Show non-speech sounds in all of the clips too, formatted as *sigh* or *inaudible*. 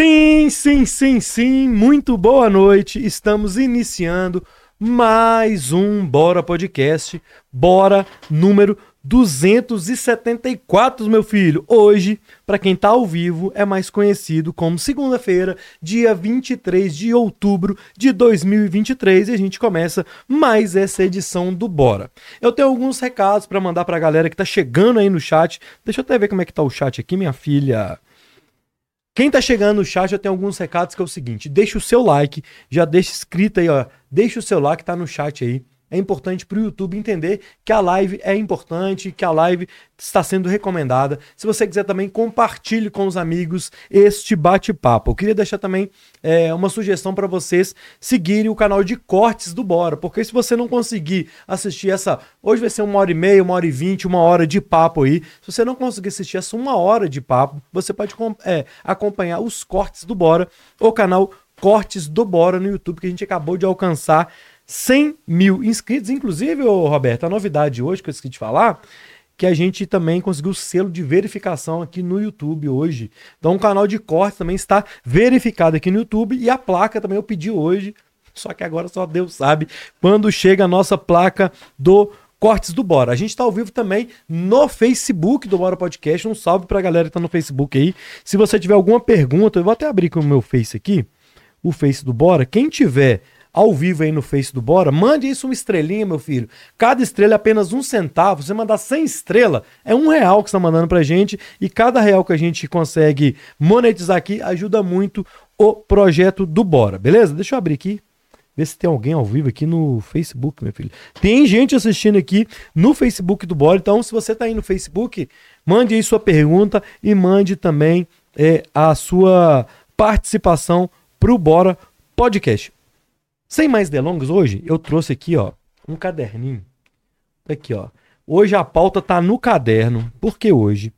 Sim, sim, sim, sim. Muito boa noite. Estamos iniciando mais um Bora Podcast. Bora número 274, meu filho. Hoje, para quem tá ao vivo, é mais conhecido como segunda-feira, dia 23 de outubro de 2023, e a gente começa mais essa edição do Bora. Eu tenho alguns recados para mandar pra galera que tá chegando aí no chat. Deixa eu até ver como é que tá o chat aqui, minha filha. Quem tá chegando no chat, eu tenho alguns recados que é o seguinte: deixa o seu like, já deixa escrito aí, ó. Deixa o seu like, tá no chat aí. É importante para o YouTube entender que a live é importante, que a live está sendo recomendada. Se você quiser também, compartilhe com os amigos este bate-papo. Eu queria deixar também é, uma sugestão para vocês seguirem o canal de cortes do Bora, porque se você não conseguir assistir essa. Hoje vai ser uma hora e meia, uma hora e vinte, uma hora de papo aí. Se você não conseguir assistir essa uma hora de papo, você pode é, acompanhar os cortes do Bora, o canal Cortes do Bora no YouTube, que a gente acabou de alcançar 100 mil inscritos. Inclusive, Roberto, a novidade hoje que eu esqueci de falar, que a gente também conseguiu o selo de verificação aqui no YouTube hoje. Então o canal de corte também está verificado aqui no YouTube e a placa também eu pedi hoje. Só que agora só Deus sabe quando chega a nossa placa do Cortes do Bora. A gente está ao vivo também no Facebook do Bora Podcast. Um salve para a galera que está no Facebook aí. Se você tiver alguma pergunta, eu vou até abrir com o meu Face aqui, o Face do Bora. Quem tiver ao vivo aí no Face do Bora, mande isso uma estrelinha, meu filho. Cada estrela é apenas um centavo. Você mandar 100 estrelas, é um real que você está mandando pra gente. E cada real que a gente consegue monetizar aqui ajuda muito o projeto do Bora, beleza? Deixa eu abrir aqui. Ver se tem alguém ao vivo aqui no Facebook, meu filho. Tem gente assistindo aqui no Facebook do Bora. Então, se você está aí no Facebook, mande aí sua pergunta e mande também é, a sua participação pro Bora Podcast. Sem mais delongas, hoje eu trouxe aqui, ó, um caderninho. Aqui, ó. Hoje a pauta tá no caderno, porque hoje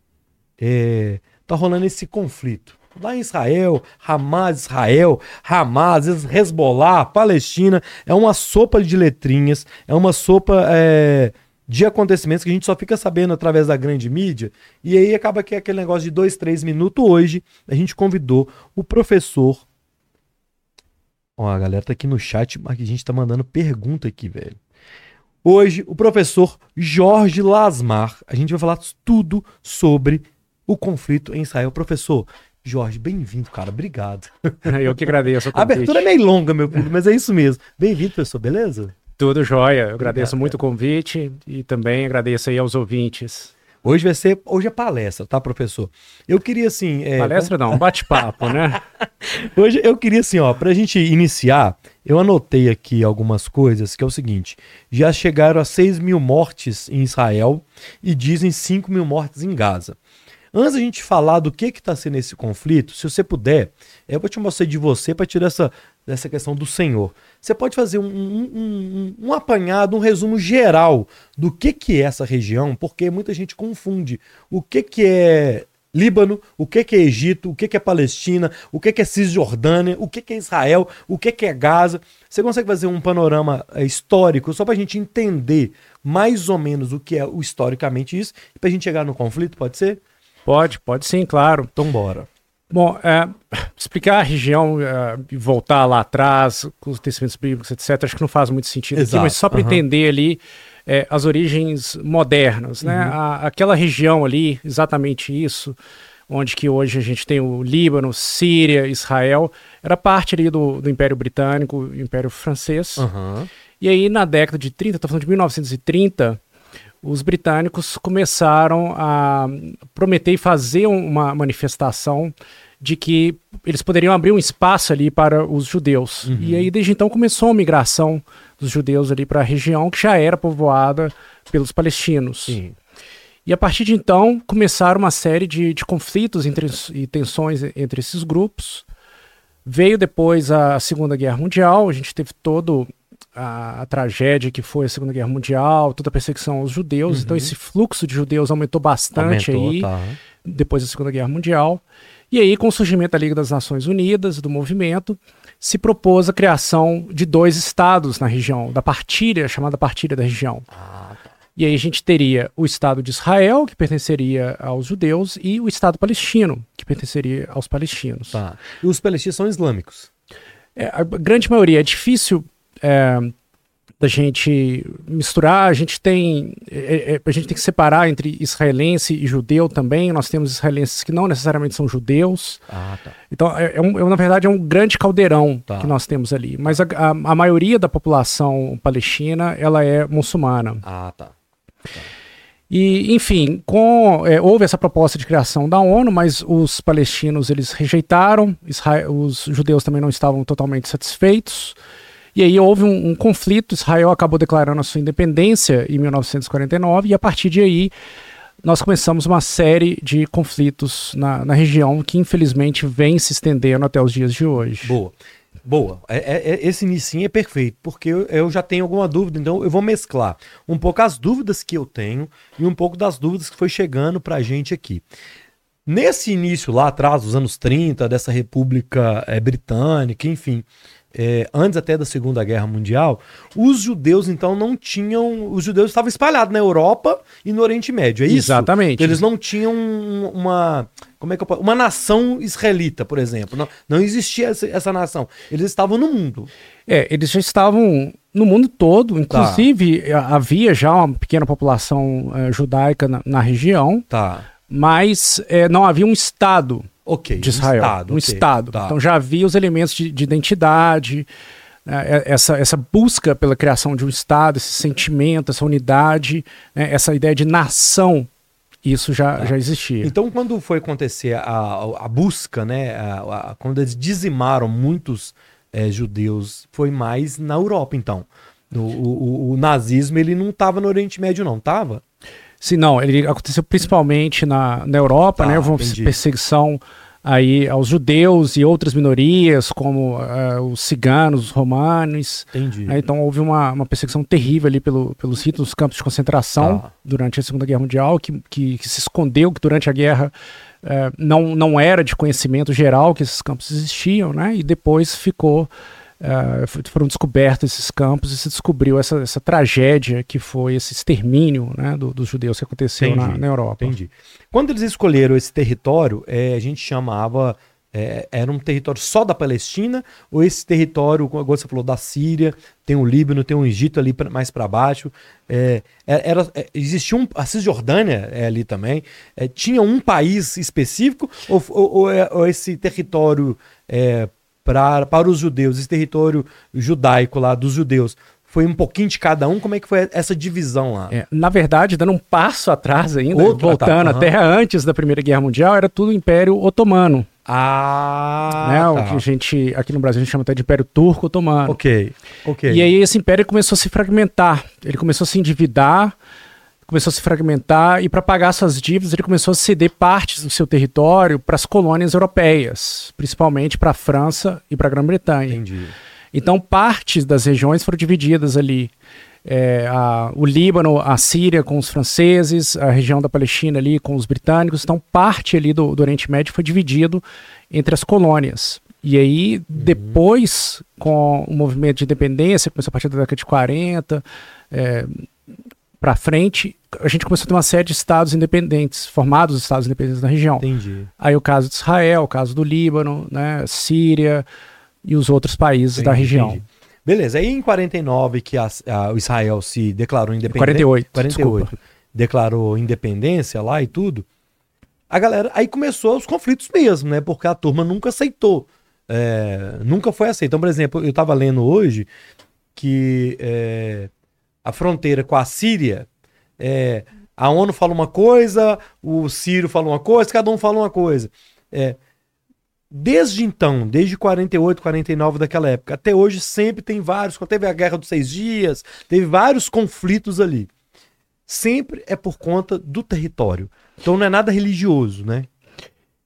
é, tá rolando esse conflito. Lá em Israel, Hamas, Israel, Hamas, Hezbollah, Palestina, é uma sopa de letrinhas, é uma sopa é, de acontecimentos que a gente só fica sabendo através da grande mídia, e aí acaba que é aquele negócio de dois, três minutos. Hoje a gente convidou o professor Ó, a galera tá aqui no chat, mas a gente tá mandando pergunta aqui, velho. Hoje, o professor Jorge Lasmar, a gente vai falar tudo sobre o conflito em Israel. Professor, Jorge, bem-vindo, cara. Obrigado. *laughs* Eu que agradeço. A abertura é meio longa, meu filho, mas é isso mesmo. Bem-vindo, professor, beleza? Tudo jóia. Eu agradeço Obrigado, muito cara. o convite e também agradeço aí aos ouvintes. Hoje vai ser, hoje é palestra, tá, professor? Eu queria assim. É, palestra não, bate-papo, né? *laughs* hoje eu queria assim, ó, pra gente iniciar, eu anotei aqui algumas coisas, que é o seguinte: já chegaram a 6 mil mortes em Israel e dizem 5 mil mortes em Gaza. Antes a gente falar do que está sendo esse conflito, se você puder, eu vou te mostrar de você para tirar essa, essa questão do Senhor. Você pode fazer um, um, um, um, apanhado, um resumo geral do que, que é essa região, porque muita gente confunde o que, que é Líbano, o que, que é Egito, o que, que é Palestina, o que, que é Cisjordânia, o que, que é Israel, o que, que é Gaza. Você consegue fazer um panorama é, histórico só para a gente entender mais ou menos o que é historicamente isso, para a gente chegar no conflito, pode ser? Pode, pode sim, claro. Então bora. Bom, é, explicar a região é, e voltar lá atrás, com os tecimentos bíblicos, etc., acho que não faz muito sentido Exato. aqui, mas só para uhum. entender ali é, as origens modernas, né? Uhum. A, aquela região ali, exatamente isso, onde que hoje a gente tem o Líbano, Síria, Israel, era parte ali do, do Império Britânico, Império Francês. Uhum. E aí, na década de 30, estou falando de 1930, os britânicos começaram a prometer fazer uma manifestação de que eles poderiam abrir um espaço ali para os judeus. Uhum. E aí, desde então, começou a migração dos judeus ali para a região que já era povoada pelos palestinos. Sim. E a partir de então, começaram uma série de, de conflitos entre, e tensões entre esses grupos. Veio depois a Segunda Guerra Mundial, a gente teve todo a, a, tragédia que foi a Segunda Guerra Mundial, toda a perseguição aos judeus. Uhum. Então esse fluxo de judeus aumentou bastante aumentou, aí tá. depois da Segunda Guerra Mundial. E aí, com o surgimento da Liga das Nações Unidas, do movimento, se propôs a criação de dois estados na região, da partilha, chamada partilha da região. Ah, tá. E aí a gente teria o Estado de Israel, que pertenceria aos judeus, e o Estado palestino, que pertenceria aos palestinos. Tá. E os palestinos são islâmicos? É, a grande maioria. É difícil é, da gente misturar. A gente tem é, é, a gente tem que separar entre israelense e judeu também. Nós temos israelenses que não necessariamente são judeus. Ah, tá. Então, é, é um, é na verdade, é um grande caldeirão tá. que nós temos ali. Mas a, a, a, maioria da população palestina ela é muçulmana. Ah, tá. tá. E, enfim, com, é, houve essa proposta de criação da ONU, mas os palestinos eles rejeitaram, Israel, os judeus também não estavam totalmente satisfeitos. E aí houve um, um, conflito, Israel acabou declarando a sua independência em 1949, e a partir de aí nós começamos uma série de conflitos na, na região que infelizmente vem se estendendo até os dias de hoje. Boa. Boa. É, é, é esse início é perfeito, porque eu, eu, já tenho alguma dúvida, então eu vou mesclar um pouco as dúvidas que eu tenho e um pouco das dúvidas que foi chegando pra gente aqui. Nesse início lá atrás, dos anos 30, dessa República é, Britânica, enfim, é, antes até da Segunda Guerra Mundial, os judeus então não tinham. Os judeus estavam espalhados na Europa e no Oriente Médio, é isso? Exatamente. Eles não tinham uma. Como é que eu posso, Uma nação israelita, por exemplo. Não, não existia essa, essa nação. Eles estavam no mundo. É, eles já estavam no mundo todo. Inclusive, tá. havia já uma pequena população uh, judaica na, na, região. Tá. Mas uh, não havia um Estado okay, de Israel. Um Estado. Um okay, estado. Tá. Então já havia os elementos de, de identidade, né, essa, essa busca pela criação de um Estado, esse sentimento, essa unidade, né, essa ideia de nação. Isso já, tá. já existia. Então, quando foi acontecer a, a busca, né, a, a, quando eles dizimaram muitos é, judeus, foi mais na Europa, então. O, o, o nazismo ele não estava no Oriente Médio, não, estava? Sim, não, ele aconteceu principalmente na, na Europa, né? Houve uma entendi. perseguição aí aos judeus e outras minorias, como uh, os ciganos, os romanos. Entendi. Né? Então houve uma, uma perseguição terrível ali pelo, pelos ritos dos campos de concentração tá. durante a Segunda Guerra Mundial, que, que, que, se escondeu que durante a guerra uh, não, não era de conhecimento geral que esses campos existiam, né? E depois ficou Uh, foram descobertos esses campos e se descobriu essa, essa tragédia que foi esse extermínio né, do, dos judeus que aconteceu na, na, Europa. Entendi. Quando eles escolheram esse território, é, a gente chamava. É, era um território só da Palestina, ou esse território, como você falou, da Síria, tem o Líbano, tem o Egito ali pra, mais para baixo. É, é era, é, existia um. A Cisjordânia é ali também. É, tinha um país específico, ou, ou, ou, ou esse território pra, para os judeus, esse território judaico lá dos judeus, foi um pouquinho de cada um? Como é que foi essa divisão lá? É, na verdade, dando um passo atrás ainda, Outro, voltando tá, uhum. até antes da Primeira Guerra Mundial, era tudo Império Otomano. Ah, né, tá. o que a gente aqui no Brasil a gente chama até de Império Turco Otomano. Ok, ok. E aí esse império começou a se fragmentar, ele começou a se endividar, começou a se fragmentar e para pagar suas dívidas ele começou a ceder partes do seu território para as colônias europeias, principalmente para a França e para a Grã-Bretanha. Entendi. Então partes das regiões foram divididas ali. É, a, o Líbano, a Síria com os franceses, a região da Palestina ali com os britânicos. Então parte ali do, do Oriente Médio foi dividido entre as colônias. E aí, uhum. depois, com o movimento de independência, começou a partir da década de 40, é, para frente, a gente começou a ter uma série de estados independentes, formados estados independentes na região. Entendi. Aí o caso de Israel, o caso do Líbano, né, Síria e os outros países entendi, da região. Entendi. Beleza, aí em 49 que a, a, o Israel se declarou independente. 48. 48. Desculpa. Declarou independência lá e tudo. A galera. Aí começou os conflitos mesmo, né? Porque a turma nunca aceitou. É, nunca foi aceito. Então, por exemplo, eu estava lendo hoje que é, a fronteira com a Síria, é, a ONU fala uma coisa, o Ciro fala uma coisa, cada um fala uma coisa. É, desde então, desde 48, 49 daquela época, até hoje sempre tem vários, teve a Guerra dos Seis Dias, teve vários conflitos ali. Sempre é por conta do território. Então não é nada religioso, né?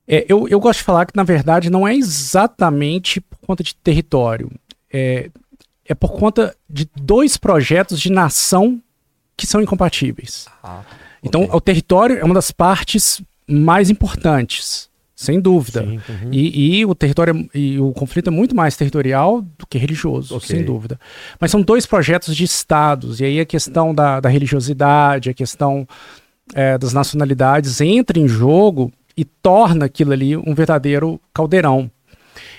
É, eu, eu gosto de falar que, na verdade, não é exatamente por conta de território. É, é por conta de dois projetos de nação que são incompatíveis. Ah, então, okay. o território é uma das partes mais importantes. sem dúvida. Sim, uhum. e, e, o território e o conflito é muito mais territorial do que religioso, okay. sem dúvida. Mas são dois projetos de estados, e aí a questão da, da religiosidade, a questão é, das nacionalidades entra em jogo e torna aquilo ali um verdadeiro caldeirão.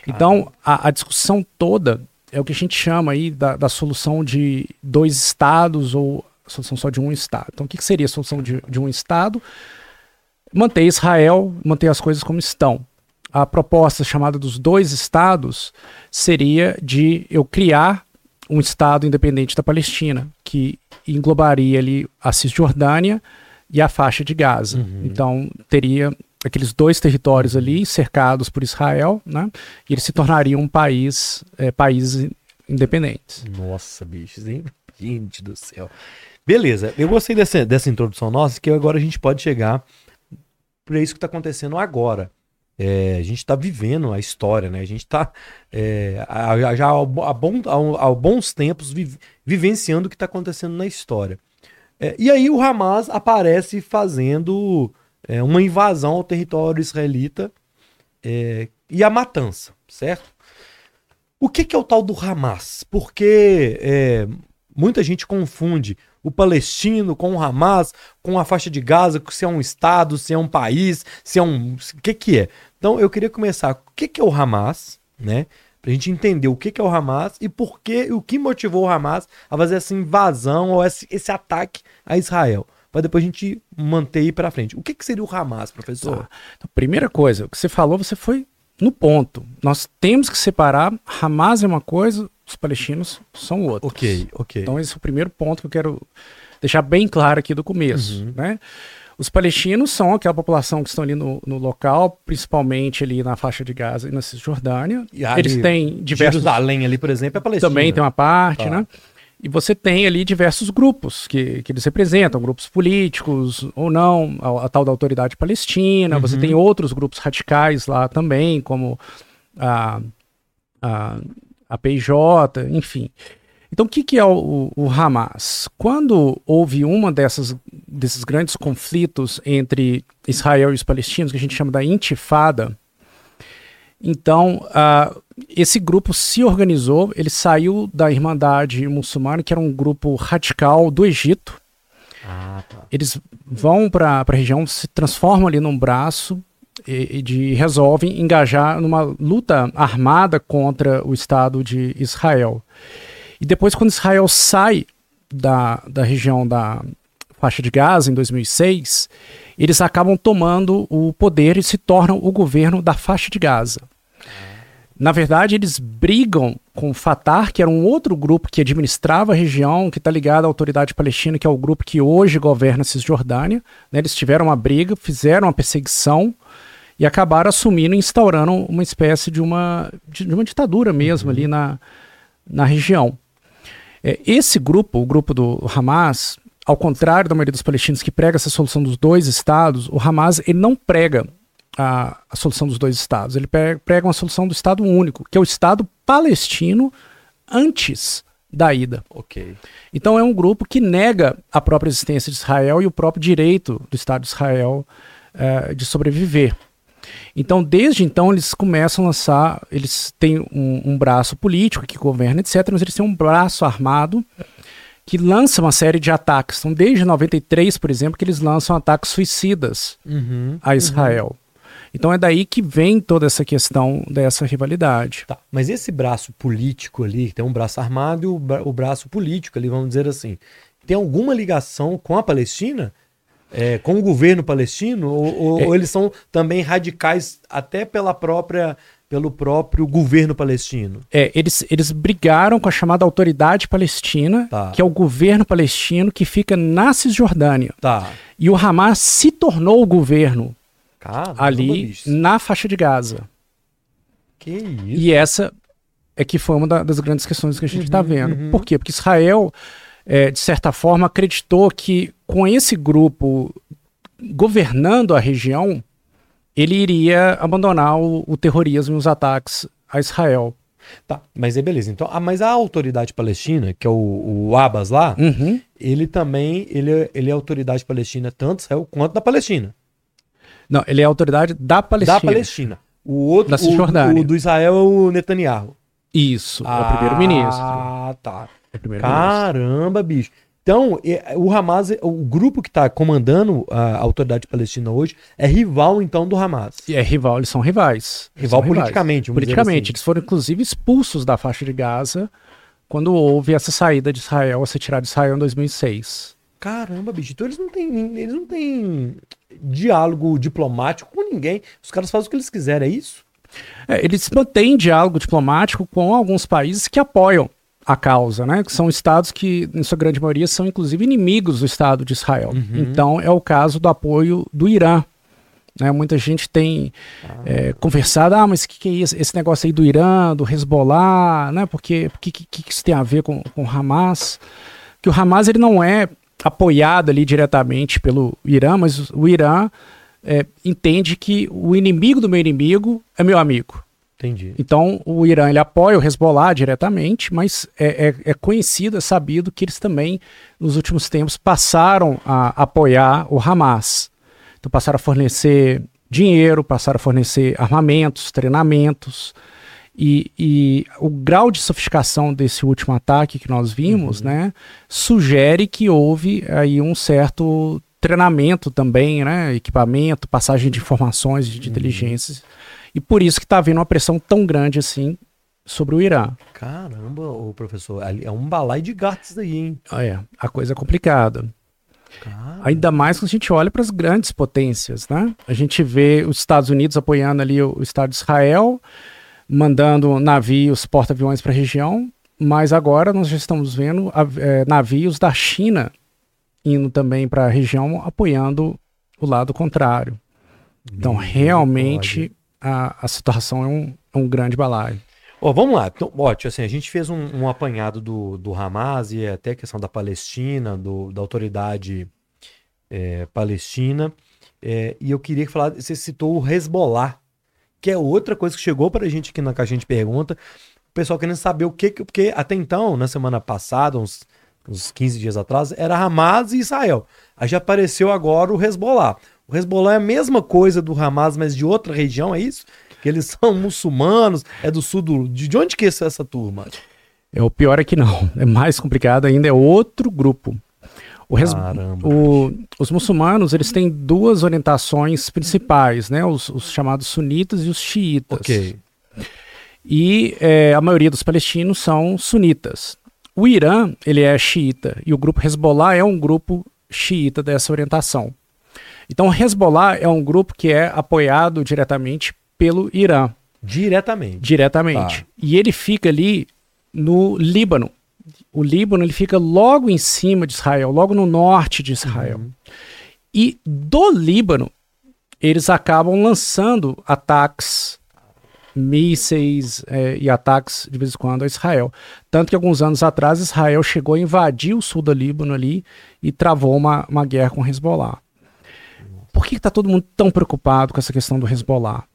Então, a, a, discussão toda é o que a gente chama aí da, da solução de dois estados ou solução só de um estado. Então, o que, que seria a solução de, de um estado? Manter Israel, manter as coisas como estão. A proposta chamada dos dois estados seria de eu criar um estado independente da Palestina, que englobaria ali a Cisjordânia e a faixa de Gaza. Uhum. Então, teria aqueles dois territórios ali cercados por Israel, né? E eles se tornariam um país, é, países independentes. Nossa, bichos, hein? *laughs* Gente do céu. Beleza, eu gostei dessa, dessa introdução nossa, que agora a gente pode chegar para isso que está acontecendo agora. É, a gente está vivendo a história, né? A gente está é, já há, bom, há bons tempos vi, vivenciando o que está acontecendo na história. É, e aí o Hamas aparece fazendo é, uma invasão ao território israelita é, e a matança, certo? O que, que, é o tal do Hamas? Porque é, muita gente confunde o palestino com o Hamas, com a faixa de Gaza, se é um estado, se é um país, se é um. O que, que é? Então eu queria começar. O que, que é o Hamas, né? Pra gente entender o que, que é o Hamas e por que, o que motivou o Hamas a fazer essa invasão ou esse, esse ataque a Israel para depois a gente manter ir para frente. O que, que seria o Hamas, professor? Tá. Então, primeira coisa, o que você falou, você foi no ponto. Nós temos que separar. Hamas é uma coisa, os palestinos são outros. Ok, ok. Então esse é o primeiro ponto que eu quero deixar bem claro aqui do começo, uhum. né? Os palestinos são aquela população que estão ali no, no, local, principalmente ali na faixa de Gaza e na Cisjordânia. E Eles têm diversos. Jerusalém ali, por exemplo, é palestina. Também tem uma parte, tá. né? E você tem ali diversos grupos que, que eles representam, grupos políticos ou não, a, a tal da autoridade palestina. Uhum. Você tem outros grupos radicais lá também, como a, a, a PIJ, enfim. Então, o que, que é o, o, Hamas? Quando houve uma dessas, desses grandes conflitos entre Israel e os palestinos, que a gente chama da Intifada, então, uh, esse grupo se organizou, ele saiu da Irmandade Muçulmana, que era um grupo radical do Egito. Ah, tá. Eles vão para a região, se transformam ali num braço e, e de, resolvem engajar numa luta armada contra o Estado de Israel. E depois, quando Israel sai da, da região da faixa de Gaza, em 2006, eles acabam tomando o poder e se tornam o governo da faixa de Gaza. Na verdade, eles brigam com o Fatah, que era um outro grupo que administrava a região, que está ligado à autoridade palestina, que é o grupo que hoje governa a Cisjordânia. Né? Eles tiveram uma briga, fizeram uma perseguição e acabaram assumindo e instaurando uma espécie de uma, de, uma ditadura mesmo uhum. ali na, na região. É, esse grupo, o grupo do Hamas, ao contrário da maioria dos palestinos que prega essa solução dos dois estados, o Hamas ele não prega a, a solução dos dois estados. Ele prega uma solução do Estado único, que é o Estado palestino antes da ida. Ok. Então é um grupo que nega a própria existência de Israel e o próprio direito do Estado de Israel uh, de sobreviver. Então, desde então, eles começam a lançar. Eles têm um, um, braço político que governa, etc., mas eles têm um braço armado que lança uma série de ataques. Então, desde 93, por exemplo, que eles lançam ataques suicidas uhum, a Israel. Uhum. Então é daí que vem toda essa questão dessa rivalidade. Tá, mas esse braço político ali, tem um braço armado e o, bra o braço político ali, vamos dizer assim, tem alguma ligação com a Palestina? É, com o governo palestino? Ou, ou, é. ou, eles são também radicais até pela própria pelo próprio governo palestino. É, eles, eles brigaram com a chamada autoridade palestina, tá. que é o governo palestino que fica na Cisjordânia. Tá. E o Hamas se tornou o governo Caramba, ali na faixa de Gaza. Que isso? E essa é que foi uma da, das grandes questões que a gente está uhum, vendo. Uhum. Por quê? Porque Israel, é, de certa forma, acreditou que com esse grupo governando a região, ele iria abandonar o, o terrorismo e os ataques a Israel. Tá, mas é beleza. Então, ah, mas a autoridade palestina, que é o, o Abbas lá, uhum. ele também ele, é, ele é autoridade palestina tanto Israel quanto na Palestina. Não, ele é autoridade da Palestina. Da Palestina. O outro, da o, o, do Israel é o Netanyahu. Isso, ah, é o primeiro-ministro. Ah, tá. É primeiro Caramba, bicho. Então, o Hamas, o grupo que está comandando a autoridade palestina hoje, é rival, então, do Hamas. E é rival, eles são rivais. Rival são politicamente, rivais. Politicamente. Assim. Eles foram, inclusive, expulsos da faixa de Gaza quando houve essa saída de Israel, essa tirada de Israel em 2006. Caramba, bicho. Então eles não têm, eles não têm diálogo diplomático com ninguém. Os caras fazem o que eles quiserem, é isso? É, eles mantêm diálogo diplomático com alguns países que apoiam a causa, né? Que são estados que, em sua grande maioria, são inclusive inimigos do Estado de Israel. Uhum. Então, é o caso do apoio do Irã. Né? Muita gente tem ah. é, conversado, ah, mas o que, que, é isso? esse negócio aí do Irã, do Hezbollah, né? Porque o que, que, que, isso tem a ver com, com o Hamas? Que o Hamas ele não é apoiado ali diretamente pelo Irã, mas o Irã é, entende que o inimigo do meu inimigo é meu amigo. Entendi. Então, o Irã ele apoia o Hezbollah diretamente, mas é, é, é, conhecido, é sabido que eles também, nos últimos tempos, passaram a apoiar o Hamas. Então, passaram a fornecer dinheiro, passaram a fornecer armamentos, treinamentos. E, e o grau de sofisticação desse último ataque que nós vimos, uhum. né, sugere que houve aí um certo treinamento também, né, equipamento, passagem de informações de, uhum. inteligências e por isso que está havendo uma pressão tão grande assim sobre o Irã. Caramba, o professor, é um balai de gatos aí, hein? Ah, é, a coisa é complicada. Caramba. Ainda mais quando a gente olha para as grandes potências, né? A gente vê os Estados Unidos apoiando ali o, o Estado de Israel, mandando navios, porta-aviões para a região, mas agora nós já estamos vendo é, navios da China indo também para a região, apoiando o lado contrário. Então, realmente, a, a situação é um, um grande balaio. Oh, vamos lá, então, ótimo, assim, a gente fez um, um, apanhado do, do Hamas e até a questão da Palestina, do, da autoridade é, palestina, é, e eu queria falar, você citou o Hezbollah, que é outra coisa que chegou para a gente aqui na caixinha de pergunta, o pessoal querendo saber o que, porque até então, na semana passada, uns, uns 15 dias atrás, era Hamas e Israel, aí já apareceu agora o Hezbollah. O Hezbollah é a mesma coisa do Hamas, mas de outra região, é isso? Que eles *laughs* são muçulmanos, é do sul do... De onde que é essa turma? É, o pior é que não. *laughs* É mais complicado ainda, é outro grupo. O Res... o... os muçulmanos, eles têm duas orientações principais, né? Os, os chamados sunitas e os xiitas. Ok. E é, a maioria dos palestinos são sunitas. O Irã, ele é xiita, e o grupo Hezbollah é um grupo xiita dessa orientação. Então, o Hezbollah é um grupo que é apoiado diretamente pelo Irã. Diretamente. Diretamente. Tá. E ele fica ali no Líbano. O Líbano ele fica logo em cima de Israel, logo no norte de Israel. Uhum. E do Líbano, eles acabam lançando ataques, mísseis é, e ataques de vez em quando a Israel. Tanto que alguns anos atrás Israel chegou a invadir o sul do Líbano ali e travou uma, uma guerra com Hezbollah. Por que está todo mundo tão preocupado com essa questão do Hezbollah?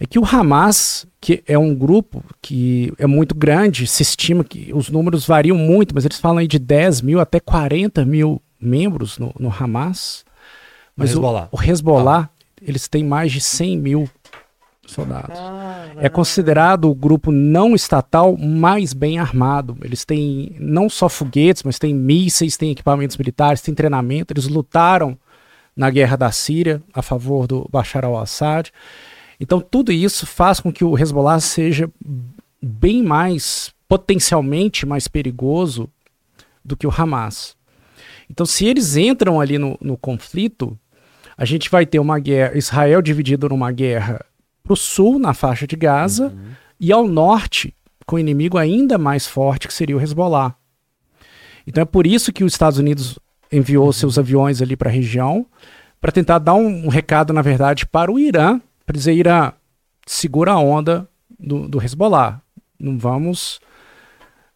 É que o Hamas, que é um grupo que é muito grande, se estima que os números variam muito, mas eles falam aí de 10 mil até 40 mil membros no, no Hamas. Mas o Hezbollah, o, o Hezbollah ah. eles têm mais de 100 mil soldados. Ah, é considerado o grupo não estatal mais bem armado. Eles têm não só foguetes, mas têm mísseis, têm equipamentos militares, têm treinamento. Eles lutaram na guerra da Síria a favor do Bashar al-Assad. Então, tudo isso faz com que o Hezbollah seja bem mais, potencialmente mais perigoso do que o Hamas. Então, se eles entram ali no, no conflito, a gente vai ter uma guerra, Israel dividido numa guerra para o sul, na faixa de Gaza, uhum. e ao norte, com um inimigo ainda mais forte, que seria o Hezbollah. Então é por isso que os Estados Unidos enviou uhum. seus aviões ali para a região para tentar dar um, um, recado, na verdade, para o Irã, para dizer, Irã, segura a onda do, do Hezbollah. Não vamos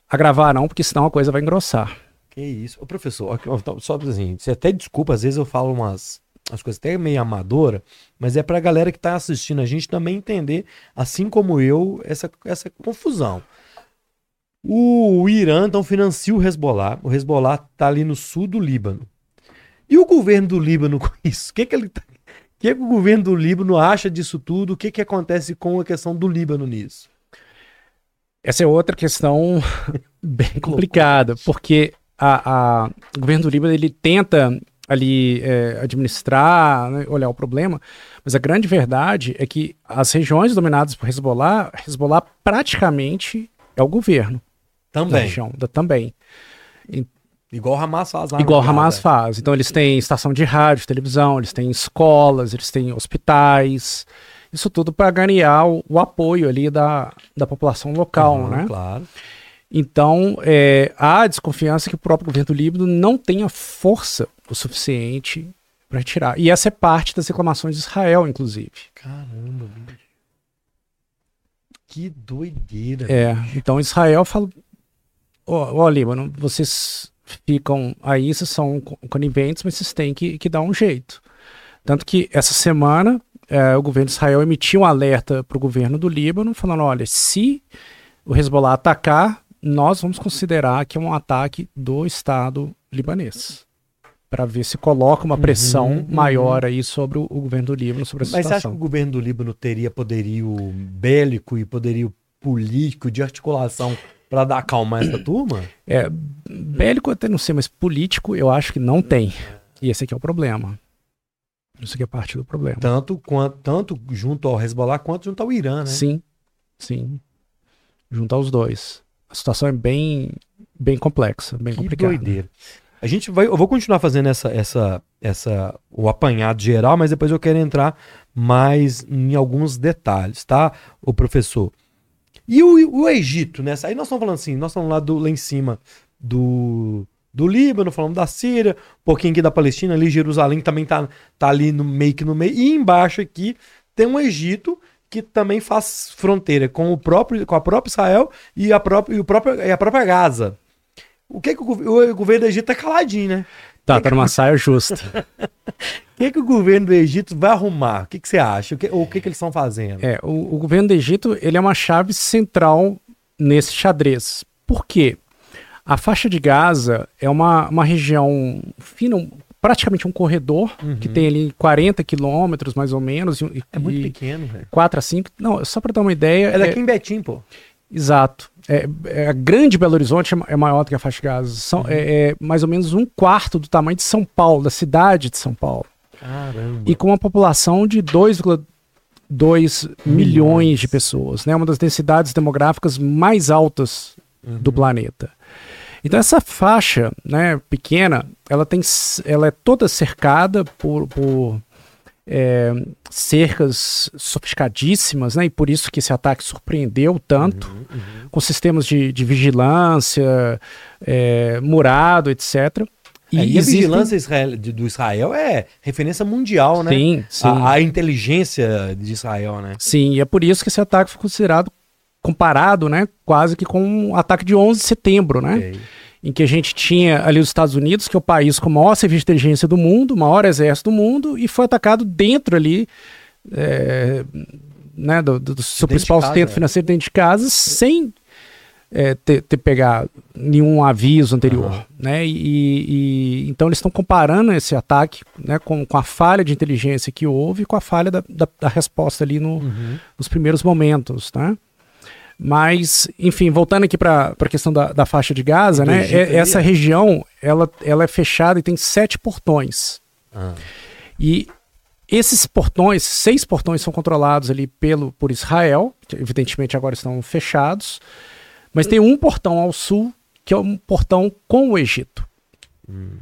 agravar não, porque senão a coisa vai engrossar. Que isso. Ô, professor, só assim, você até desculpa, às vezes eu falo umas as coisas até meio amadora, mas é para a galera que está assistindo a gente também entender, assim como eu, essa, essa confusão. O, o Irã então financia o Hezbollah. O Hezbollah está ali no sul do Líbano. E o governo do Líbano *laughs* com isso? O que, que ele tá, que, que o governo do Líbano acha disso tudo? O que, que acontece com a questão do Líbano nisso? Essa é outra questão *laughs* bem complicada, porque a, a, o governo do Líbano ele tenta ali é, administrar, né, olhar o problema, mas a grande verdade é que as regiões dominadas por Hezbollah, Hezbollah praticamente é o governo. Também. Da região, da, também. Igual o Hamas faz lá. Igual o Hamas faz. Então eles têm estação de rádio, televisão, eles têm escolas, eles têm hospitais. Isso tudo para ganhar o, o, apoio ali da, da população local, uhum, né? Claro. Então, é, há desconfiança que o próprio governo do Líbano não tenha força o suficiente para retirar. E essa é parte das reclamações de Israel, inclusive. Caramba, bicho. Que doideira. É, bicho. então Israel fala: Ó, Líbano, vocês ficam aí, vocês são coniventes, mas vocês têm que, que dar um jeito. Tanto que essa semana é, o governo de Israel emitiu um alerta para o governo do Líbano, falando: olha, se o Hezbollah atacar, nós vamos considerar que é um ataque do Estado libanês. Para ver se coloca uma pressão uhum, uhum. maior aí sobre o, o, governo do Líbano, sobre a Mas situação. Mas você acha que o governo do Líbano teria poderio bélico e poderio político de articulação para dar calma a essa *clears throat* turma? É, bélico até não sei, mas político eu acho que não tem. E esse aqui é o problema. Isso aqui é parte do problema. Tanto, quanto, tanto junto ao Hezbollah quanto junto ao Irã, né? Sim, sim. Junto aos dois. A situação é bem, bem complexa, bem que complicada. doideira. A gente vai, eu vou continuar fazendo essa, essa, essa, o apanhado geral, mas depois eu quero entrar mais em alguns detalhes, tá, o professor? E o, o Egito, né? Aí nós estamos falando assim, nós estamos lá, do, lá em cima do, do Líbano, falando da Síria, um pouquinho aqui da Palestina, ali Jerusalém também tá, tá ali no meio que no meio. E embaixo aqui tem um Egito que também faz fronteira com o próprio com a própria Israel e a própria e o próprio e a própria Gaza. O que que o, o governo do Egito tá caladinho, né? Tá, tá numa saia justa. *laughs* O que, que o governo do Egito vai arrumar? O que, que você acha? O que, o que, que eles estão fazendo? É, o, o, governo do Egito ele é uma chave central nesse xadrez. Por quê? A faixa de Gaza é uma, uma região fina, praticamente um corredor uhum. que tem ali 40 quilômetros mais ou menos. E, é muito pequeno, velho. 4 a 5. Não, só para dar uma ideia. É daqui é... em Betim, pô. Exato. É, é, a grande Belo Horizonte é, é maior do que a faixa de Gaza. São, uhum. é, é, mais ou menos um quarto do tamanho de São Paulo, da cidade de São Paulo. Caramba. E com uma população de 2,2 milhões de pessoas. Né? Uma das densidades demográficas mais altas uhum. do planeta. Então essa faixa né, pequena, ela, tem, ela é toda cercada por, por é, cercas sofisticadíssimas, né? E por isso que esse ataque surpreendeu tanto, uhum, uhum. com sistemas de, de vigilância, é, murado, etc. E, é, e a vigilância Israel, do Israel é referência mundial, né? Sim, sim. A, a, inteligência de Israel, né? Sim, e é por isso que esse ataque foi considerado, comparado, né? Quase que com o ataque de 11 de setembro, né? Okay em que a gente tinha ali os Estados Unidos, que é o país com o maior serviço de inteligência do mundo, o maior exército do mundo, e foi atacado dentro ali é, né, do, do, do seu principal sustento é. financeiro dentro de casa, sem é, ter, ter pegado nenhum aviso anterior. Uhum. Né? E, e, então eles estão comparando esse ataque né, com, com a falha de inteligência que houve com a falha da, da, da resposta ali no, uhum. nos primeiros momentos. Né? Mas, enfim, voltando aqui para a questão da, da, faixa de Gaza, né? É, essa região ela, ela é fechada e tem sete portões. Ah. E esses portões, seis portões são controlados ali pelo, por Israel, que evidentemente agora estão fechados. Mas tem um portão ao sul, que é um portão com o Egito. Hum.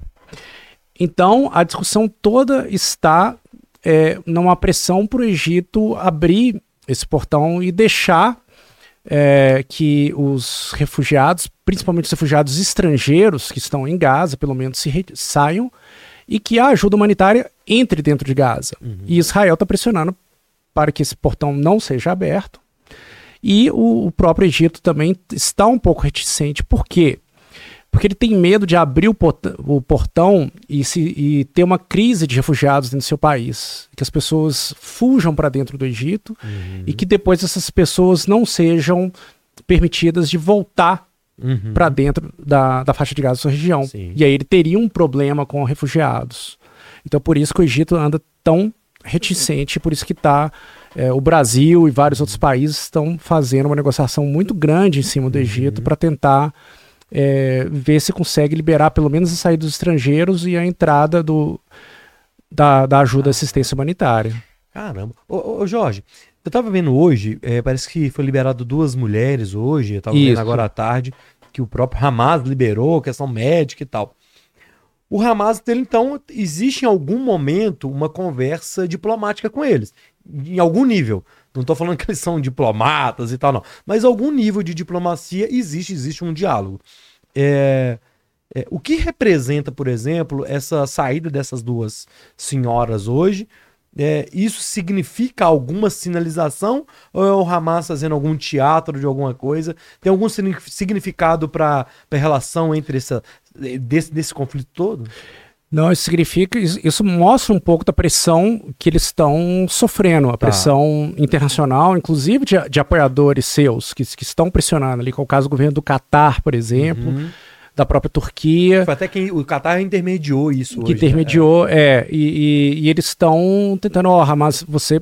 Então, a discussão toda está é, numa pressão para o Egito abrir esse portão e deixar é, que os refugiados, principalmente os refugiados estrangeiros que estão em Gaza, pelo menos se saiam e que a ajuda humanitária entre dentro de Gaza. Uhum. E Israel está pressionando para que esse portão não seja aberto. E o, o, próprio Egito também está um pouco reticente. Por quê? Porque ele tem medo de abrir o, portão, o portão e, se, e ter uma crise de refugiados dentro do seu país. Que as pessoas fujam para dentro do Egito uhum. e que depois essas pessoas não sejam permitidas de voltar uhum. para dentro da, da faixa de Gaza da sua região. Sim. E aí ele teria um problema com refugiados. Então por isso que o Egito anda tão reticente, por isso que está é, o Brasil e vários outros países estão fazendo uma negociação muito grande em cima do uhum. Egito para tentar é, ver se consegue liberar pelo menos a saída dos estrangeiros e a entrada do, da, da ajuda à assistência humanitária. Caramba. Ô, ô Jorge, eu tava vendo hoje, é, parece que foi liberado duas mulheres hoje, eu tava Isso. vendo agora à tarde, que o próprio Hamas liberou, questão médica e tal. O Hamas, então, existe em algum momento uma conversa diplomática com eles, em algum nível. Não estou falando que eles são diplomatas e tal, não. Mas algum nível de diplomacia existe, existe um diálogo. É, é, o que representa, por exemplo, essa saída dessas duas senhoras hoje? É, isso significa alguma sinalização ou é o Hamas fazendo algum teatro de alguma coisa? Tem algum significado para a relação entre essa, desse, desse conflito todo? Não, isso significa, isso mostra um pouco da pressão que eles estão sofrendo, a tá. pressão internacional, inclusive de, de apoiadores seus, que, que, estão pressionando ali, com o caso do governo do Catar, por exemplo. Uhum da própria Turquia. Foi até que o Qatar intermediou isso. Que hoje, né? intermediou, né? é. E, e, e, eles estão tentando, ó, oh, Hamas, você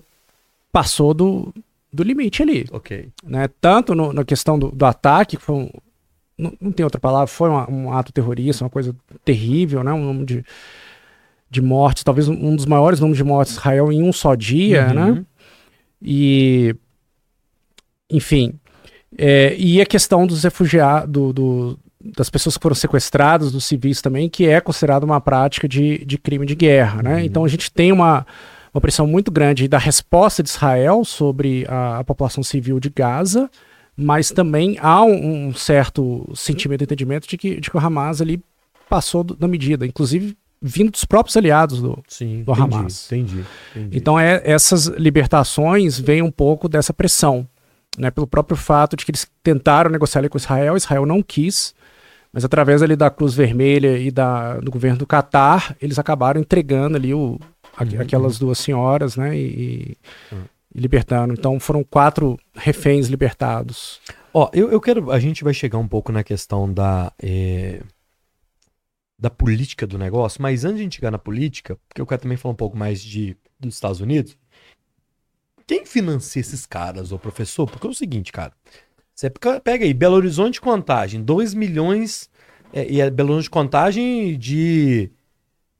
passou do, do limite ali. Ok. Né? Tanto no, na questão do, do ataque, que foi um, não, não, tem outra palavra, foi uma, um ato terrorista, uma coisa terrível, né? Um número de, de mortes, talvez um dos maiores números de mortes de Israel em um só dia, uhum. né? E, enfim, é, e a questão dos refugiados, do, do, das pessoas que foram sequestradas, dos civis também, que é considerado uma prática de, de crime de guerra. Né? Uhum. Então a gente tem uma, uma pressão muito grande da resposta de Israel sobre a, a população civil de Gaza, mas também há um, um, certo sentimento de entendimento de que, de que o Hamas ali passou do, da medida, inclusive vindo dos próprios aliados do, Sim, do entendi, Hamas. Entendi, entendi. Então é, essas libertações vêm um pouco dessa pressão. Né, pelo próprio fato de que eles tentaram negociar ali com Israel, Israel não quis, mas através ali da Cruz Vermelha e da, do governo do Catar, eles acabaram entregando ali o, uhum. aquelas duas senhoras, né? E, uhum. Libertando. Então foram quatro reféns libertados. Ó, eu, eu quero. A gente vai chegar um pouco na questão da. É, da política do negócio, mas antes de a gente chegar na política, porque eu quero também falar um pouco mais de, dos Estados Unidos. Quem financia esses caras, ô professor? Porque é o seguinte, cara. Você pega aí, Belo Horizonte Contagem, 2 milhões, é, e é Belo Horizonte Contagem de,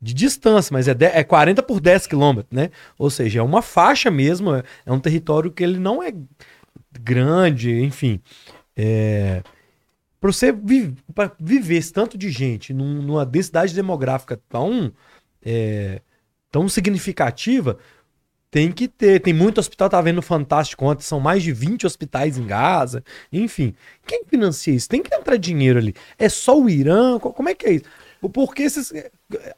de distância, mas é, de, é 40 por 10 quilômetros, né? Ou seja, é uma faixa mesmo, é, é um território que ele não é grande, enfim. É, para você viver esse tanto de gente num, numa densidade demográfica tão, é, tão significativa, tem que ter. Tem muito hospital, tá vendo Fantástico ontem, são mais de 20 hospitais em Gaza. Enfim, quem financia isso? Tem que entrar dinheiro ali. É só o Irã? Como é que é isso? Porque esses,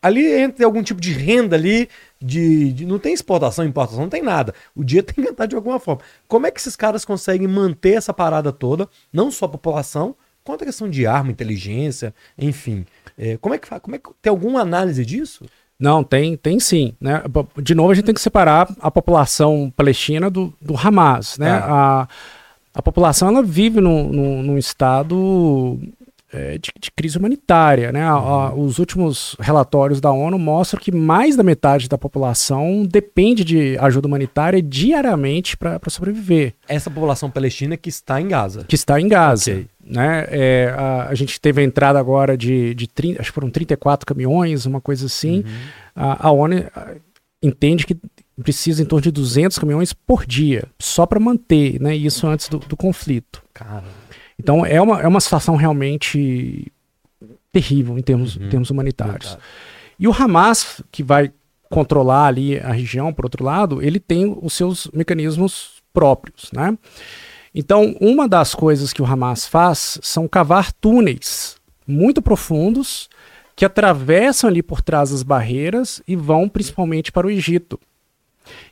ali entra algum tipo de renda ali, de, de, não tem exportação, importação, não tem nada. O dia *laughs* tem que entrar de alguma forma. Como é que esses caras conseguem manter essa parada toda, não só a população, quanto a questão de arma, inteligência, enfim. É, como é que como é que tem alguma análise disso? Não, tem, tem sim. Né? De novo, a gente tem que separar a população palestina do, do Hamas. Né? É. A, a população ela vive num, num, num estado é, de, de, crise humanitária. Né? A, a, uhum. os últimos relatórios da ONU mostram que mais da metade da população depende de ajuda humanitária diariamente para sobreviver. Essa população palestina que está em Gaza. Que está em Gaza. Okay. Né? É, a, a, gente teve a entrada agora de, de 30, acho que foram 34 caminhões, uma coisa assim. Uhum. A, ONU entende que precisa em torno de 200 caminhões por dia, só para manter né, isso antes do, do conflito. Caramba. Então é uma, é uma situação realmente terrível em termos, uhum. em termos humanitários. Verdade. E o Hamas, que vai controlar ali a região, por outro lado, ele tem os seus mecanismos próprios, né? Então, uma das coisas que o Hamas faz são cavar túneis muito profundos que atravessam ali por trás das barreiras e vão principalmente para o Egito.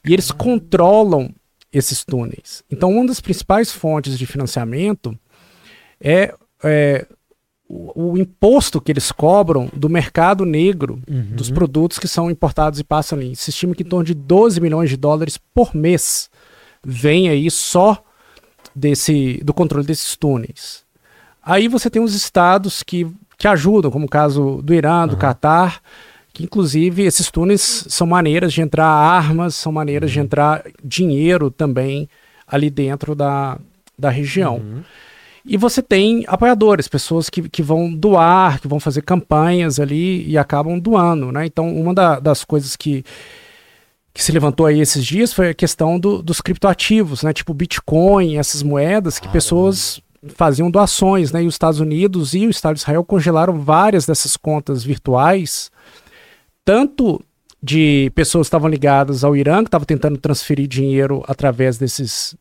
E eles controlam esses túneis. Então, uma das principais fontes de financiamento é, é o, o, imposto que eles cobram do mercado negro uhum. dos produtos que são importados e passam ali. Se estima que em torno de 12 milhões de dólares por mês vem aí só desse do controle desses túneis. Aí você tem os estados que, que ajudam, como o caso do Irã, do uhum. Catar, Que, inclusive, esses túneis são maneiras de entrar armas, são maneiras de uhum. entrar dinheiro também ali dentro da, da região. Uhum. E você tem apoiadores, pessoas que, que vão doar, que vão fazer campanhas ali e acabam doando, né? Então, uma da, das coisas que, que se levantou aí esses dias foi a questão do, dos criptoativos, né? Tipo Bitcoin, essas moedas que ah, pessoas faziam doações, né? E os Estados Unidos e o Estado de Israel congelaram várias dessas contas virtuais, tanto de pessoas que estavam ligadas ao Irã, que estavam tentando transferir dinheiro através desses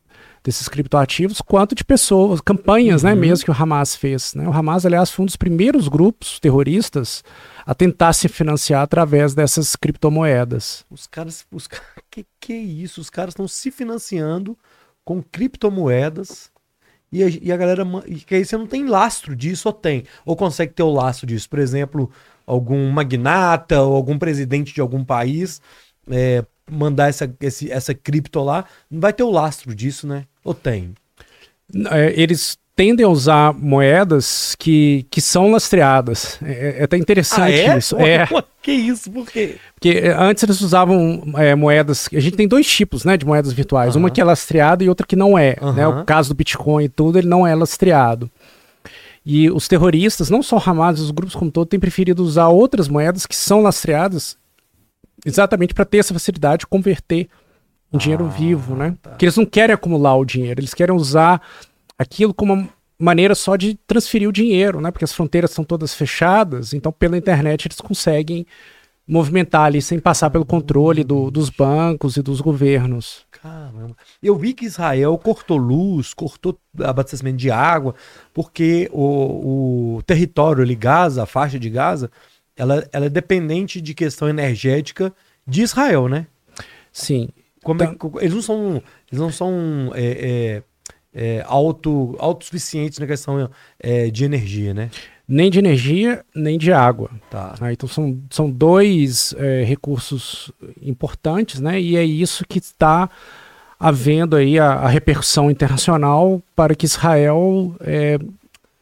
desses criptoativos, quanto de pessoas, campanhas, né, uhum. né, mesmo que o Hamas fez. Né? O Hamas, aliás, foi um dos primeiros grupos terroristas a tentar se financiar através dessas criptomoedas. Os caras, os *laughs* que que é isso? Os caras estão se financiando com criptomoedas e a, e a galera, que aí você não tem lastro disso ou tem, ou consegue ter o lastro disso. Por exemplo, algum magnata ou algum presidente de algum país é, mandar essa, esse, essa cripto lá, não vai ter o lastro disso, né? Ou tem? É, eles tendem a usar moedas que, que são lastreadas. É, é até interessante ah, é? isso. é. *laughs* que isso? Por quê? Porque é, antes eles usavam é, moedas. A gente tem dois tipos né, de moedas virtuais. Uma que é lastreada e outra que não é. Né? O caso do Bitcoin e tudo, ele não é lastreado. E os terroristas, não só o Hamas, os grupos como todo, têm preferido usar outras moedas que são lastreadas exatamente para ter essa facilidade de converter em dinheiro ah, vivo, né? Tá. Porque eles não querem acumular o dinheiro, eles querem usar aquilo como uma maneira só de transferir o dinheiro, né? Porque as fronteiras são todas fechadas, então pela internet eles conseguem movimentar ali sem passar pelo controle do, dos bancos e dos governos. Caramba. Eu vi que Israel cortou luz, cortou abastecimento de água, porque o, o território ali, Gaza, a faixa de Gaza, ela, ela é dependente de questão energética de Israel, né? Sim. Como então... é, eles não são, eles não são é, é, é, auto, autossuficientes na questão é, de energia, né? Nem de energia, nem de água. Tá. Ah, então são, são dois é, recursos importantes, né? E é isso que está havendo aí a, a, repercussão internacional para que Israel é,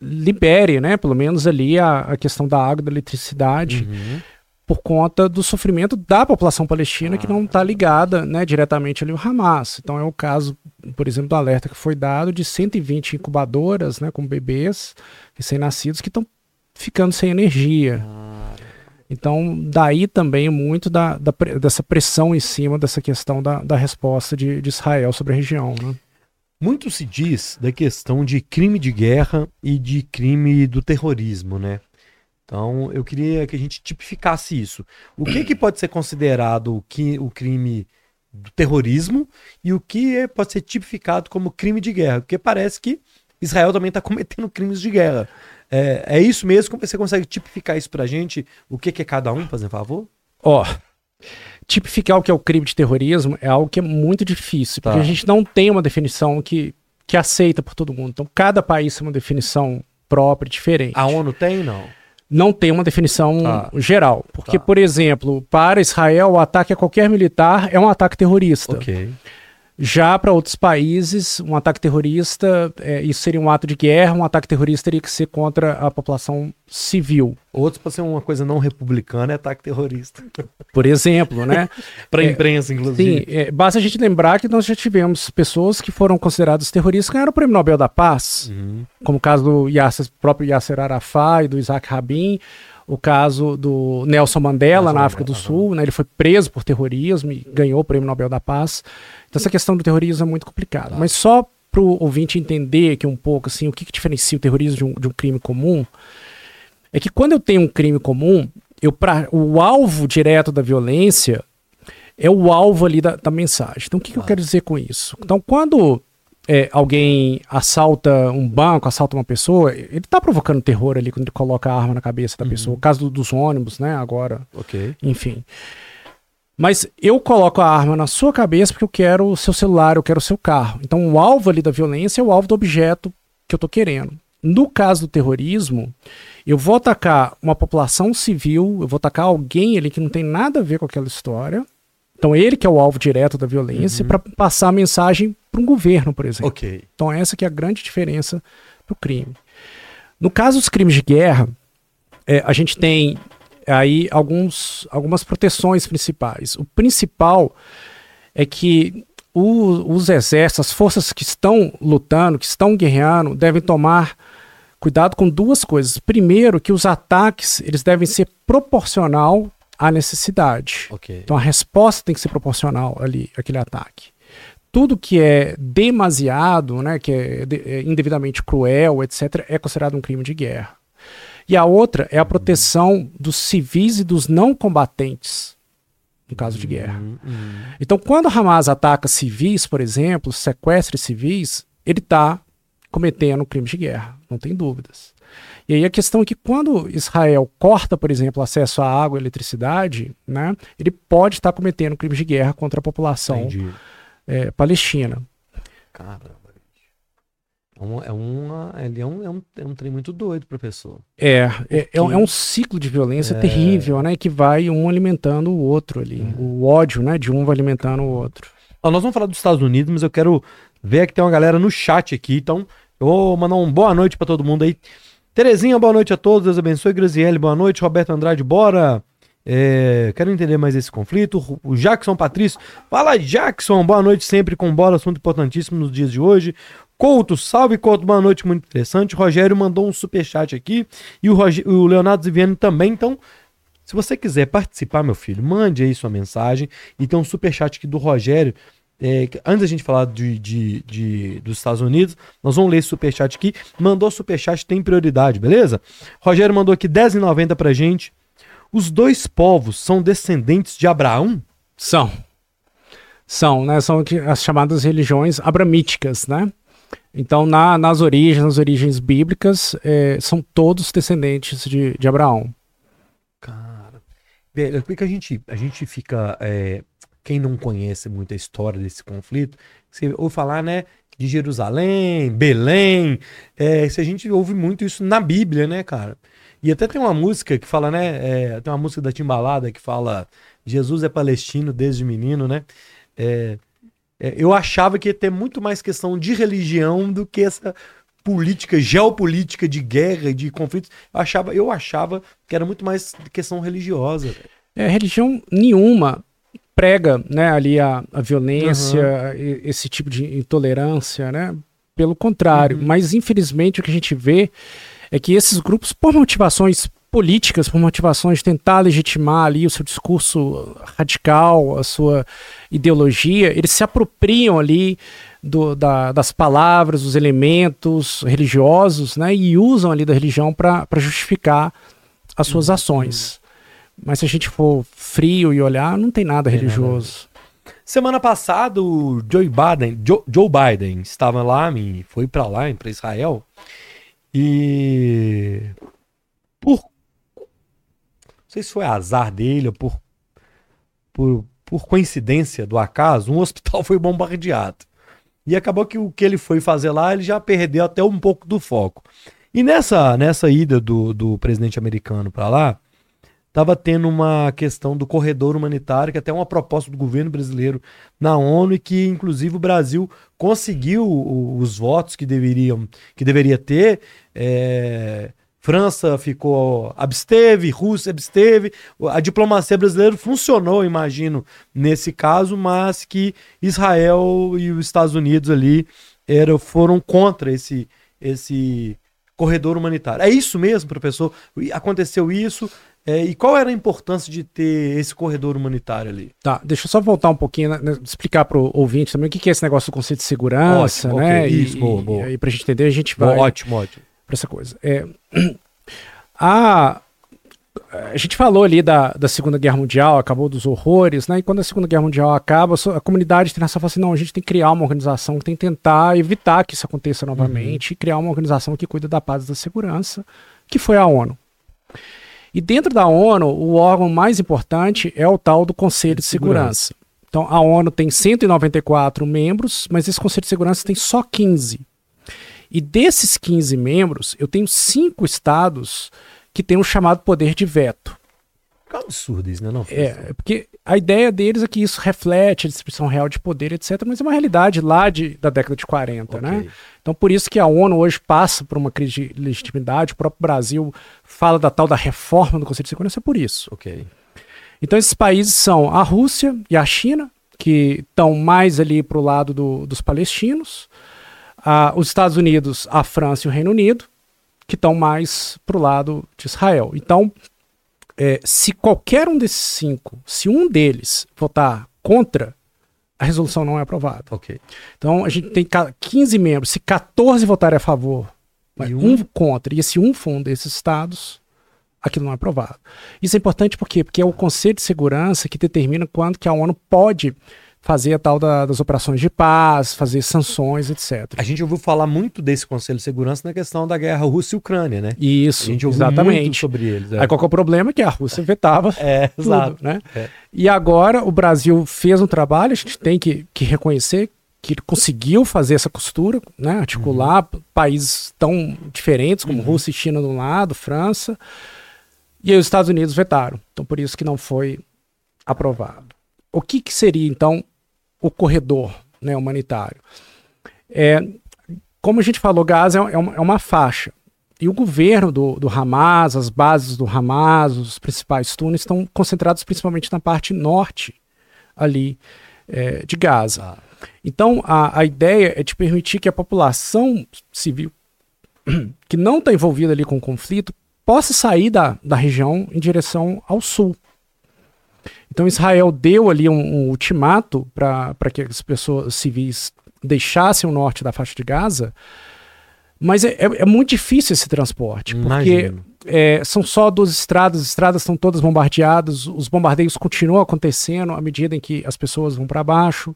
libere, né, pelo menos ali a, a questão da água, da eletricidade, uhum. por conta do sofrimento da população palestina ah. que não está ligada, né, diretamente ali ao Hamas. Então é o caso, por exemplo, do alerta que foi dado de 120 incubadoras, né, com bebês recém-nascidos que estão ficando sem energia. Ah. Então, daí também muito da, da, dessa pressão em cima dessa questão da, da resposta de, de Israel sobre a região. Né? Muito se diz da questão de crime de guerra e de crime do terrorismo, né? Então, eu queria que a gente tipificasse isso. O que, que pode ser considerado o, crime do terrorismo e o que é, pode ser tipificado como crime de guerra? Porque parece que Israel também está *laughs* cometendo crimes de guerra. É, é isso mesmo? Você consegue tipificar isso pra gente? O que, que é cada um, fazendo favor? Ó, oh, tipificar o que é o crime de terrorismo é algo que é muito difícil, tá. porque a gente não tem uma definição que, que aceita por todo mundo. Então, cada país tem uma definição própria, diferente. A ONU tem, não? Não tem uma definição tá. geral. Porque, tá. por exemplo, para Israel, o ataque a qualquer militar é um ataque terrorista. Ok. Já para outros países, um ataque terrorista, é, isso seria um ato de guerra, um ataque terrorista teria que ser contra a população civil. Outros, para ser uma coisa não republicana, é ataque terrorista. Por exemplo, né? *laughs* para a é, imprensa, inclusive. Sim, é, basta a gente lembrar que nós já tivemos pessoas que foram consideradas terroristas que ganharam o Prêmio Nobel da Paz, uhum. como o caso do Yasser, próprio Yasser Arafat e do Isaac Rabin, o caso do Nelson Mandela Nelson na África do Sul, né? Ele foi preso por terrorismo e ganhou o Prêmio Nobel da Paz. Então essa questão do terrorismo é muito complicada. Tá. Mas só para o ouvinte entender aqui um pouco assim, o que, que diferencia o terrorismo de um, de um, crime comum, é que quando eu tenho um crime comum, eu pra, o alvo direto da violência é o alvo ali da, da mensagem. Então o que, que eu quero dizer com isso? Então quando é, alguém assalta um banco, assalta uma pessoa, ele está provocando terror ali quando ele coloca a arma na cabeça da uhum. pessoa. O caso do, dos ônibus, né? Agora. Ok. Enfim. Mas eu coloco a arma na sua cabeça porque eu quero o seu celular, eu quero o seu carro. Então o alvo ali da violência é o alvo do objeto que eu estou querendo. No caso do terrorismo, eu vou atacar uma população civil, eu vou atacar alguém ali que não tem nada a ver com aquela história. Então ele que é o alvo direto da violência uhum. para passar a mensagem para um governo, por exemplo. Okay. Então essa que é a grande diferença do crime. No caso dos crimes de guerra, é, a gente tem aí alguns, algumas proteções principais. O principal é que o, os exércitos, as forças que estão lutando, que estão guerreando, devem tomar cuidado com duas coisas. Primeiro, que os ataques eles devem ser proporcional à necessidade. Okay. Então a resposta tem que ser proporcional ali, aquele ataque. Tudo que é demasiado, né, que é, de, é indevidamente cruel, etc., é considerado um crime de guerra. E a outra é a proteção dos civis e dos não combatentes no caso de guerra. Uhum, uhum. Então, quando Hamas ataca civis, por exemplo, sequestra civis, ele está cometendo crimes de guerra, não tem dúvidas. E aí a questão é que quando Israel corta, por exemplo, acesso à água e eletricidade, né, ele pode estar cometendo crimes de guerra contra a população é, palestina. Caramba. É, uma, é, uma, ele é, um, é, um, é um trem muito doido, professor. É, é, é, um ciclo de violência é... terrível, né? Que vai um alimentando o outro ali. É. O ódio, né? De um vai alimentando o outro. Ó, nós vamos falar dos Estados Unidos, mas eu quero ver que tem uma galera no chat aqui. Então, eu vou mandar um boa noite para todo mundo aí. Terezinha, boa noite a todos. Deus abençoe. Graziele, boa noite. Roberto Andrade, bora. É, quero entender mais esse conflito. O Jackson Patrício, fala Jackson, boa noite sempre com bola, assunto importantíssimo nos dias de hoje. Couto, salve Couto, boa noite, muito interessante. Rogério mandou um superchat aqui e o, o Leonardo Ziviano também. Então, se você quiser participar, meu filho, mande aí sua mensagem. E tem um superchat aqui do Rogério. É, antes da gente falar de, de, de, dos Estados Unidos, nós vamos ler esse superchat aqui. Mandou superchat, tem prioridade, beleza? Rogério mandou aqui R$10,90 pra gente. Os dois povos são descendentes de Abraão? São. São, né? São as chamadas religiões abramíticas, né? Então, na, nas origens, nas origens bíblicas, é, são todos descendentes de, de Abraão. Cara, velho, por que a gente, a gente fica. É, quem não conhece muito a história desse conflito, você ouve falar, né? De Jerusalém, Belém. É, se a gente ouve muito isso na Bíblia, né, cara? E até tem uma música que fala, né? É, tem uma música da Timbalada que fala Jesus é palestino desde menino, né? É, é, eu achava que ia ter muito mais questão de religião do que essa política, geopolítica de guerra e de conflitos. Eu achava, eu achava que era muito mais questão religiosa. É, religião nenhuma prega né, ali a, a violência, uhum. esse tipo de intolerância, né? Pelo contrário, uhum. mas infelizmente o que a gente vê é que esses grupos, por motivações políticas, por motivações de tentar legitimar ali o seu discurso radical, a sua ideologia, eles se apropriam ali do, da, das palavras, dos elementos religiosos, né, e usam ali da religião para justificar as suas ações. Mas se a gente for frio e olhar, não tem nada religioso. Semana passada, o Joe Biden, Joe, Joe Biden estava lá, foi para lá, para Israel, e por não sei se foi azar dele ou por, por, por coincidência do acaso, um *laughs* hospital foi bombardeado. E acabou que o que ele foi fazer lá, ele já perdeu até um pouco do foco. E nessa, nessa ida do, do presidente americano para lá, estava tendo uma questão do corredor humanitário, que é até uma proposta do governo brasileiro na ONU e que inclusive o Brasil conseguiu os votos que deveriam que deveria ter. É, França ficou absteve, Rússia absteve. A diplomacia brasileira funcionou, imagino, nesse caso, mas que Israel e os Estados Unidos ali eram, foram contra esse esse corredor humanitário. É isso mesmo, professor? Aconteceu isso? É, e qual era a importância de ter esse corredor humanitário ali? Tá, deixa eu só voltar um pouquinho, né, explicar para o ouvinte também o que, que é esse negócio do conceito de segurança, ótimo, né? Okay, isso, e, boa, boa. E aí, para a gente entender, a gente vai. Boa, ótimo, ótimo. Para essa coisa. É, *clears throat* a, a gente falou ali da, da Segunda Guerra Mundial, acabou dos horrores, né? E quando a Segunda Guerra Mundial acaba, a comunidade internacional fala assim: não, a gente tem que criar uma organização que tem que tentar evitar que isso aconteça novamente uhum. e criar uma organização que cuida da paz e da segurança, que foi a ONU. E dentro da ONU, o órgão mais importante é o tal do Conselho de Segurança. Então, a ONU tem 194 membros, mas esse Conselho de Segurança tem só 15. E desses 15 membros, eu tenho cinco estados que têm o um chamado poder de veto. Absurdo isso, né? Não, é, porque a ideia deles é que isso reflete a distribuição real de poder, etc. Mas é uma realidade lá de, da década de 40, né? okay. né? Então, por isso que a ONU hoje passa por uma crise de legitimidade. O próprio Brasil fala da tal da reforma do Conselho de Segurança é por isso. Ok. Então, esses países são a Rússia e a China, que estão mais ali para o lado do, dos palestinos, ah, os Estados Unidos, a França e o Reino Unido, que estão mais para o lado de Israel. Então, é, se qualquer um desses cinco, se um deles votar contra, a resolução não é aprovada. Okay. Então, a gente tem 15 membros. Se 14 votarem a favor, e um... um contra, e esse um for um desses estados, aquilo não é aprovado. Isso é importante por quê? Porque é o Conselho de Segurança que determina quando que a ONU pode fazer a tal da, das operações de paz, fazer sanções, etc. A gente ouviu falar muito desse Conselho de Segurança na questão da guerra Rússia e Ucrânia, né? Isso, a gente ouviu exatamente. muito sobre eles. É. Aí qual é o problema? Que a Rússia vetava *laughs* é, tudo, exato. né? É. E agora o Brasil fez um trabalho, a gente tem que, que reconhecer que ele conseguiu fazer essa costura, né? articular uhum. países tão diferentes como uhum. Rússia e China de um lado, França, e aí os Estados Unidos vetaram. Então por isso que não foi aprovado. O que, que seria então o corredor né, humanitário. É, como a gente falou, Gaza é, é, uma, é uma faixa. E o governo do, do Hamas, as bases do Hamas, os principais túneis estão concentrados principalmente na parte norte ali é, de Gaza. Ah. Então a, a ideia é de permitir que a população civil *clears throat* que não está envolvida ali com o conflito possa sair da, da região em direção ao sul. Então Israel deu ali um, um ultimato para que as pessoas civis deixassem o norte da faixa de Gaza, mas é, é, é muito difícil esse transporte, porque é, são só duas estradas, as estradas estão todas bombardeadas, os bombardeios continuam acontecendo à medida em que as pessoas vão para baixo,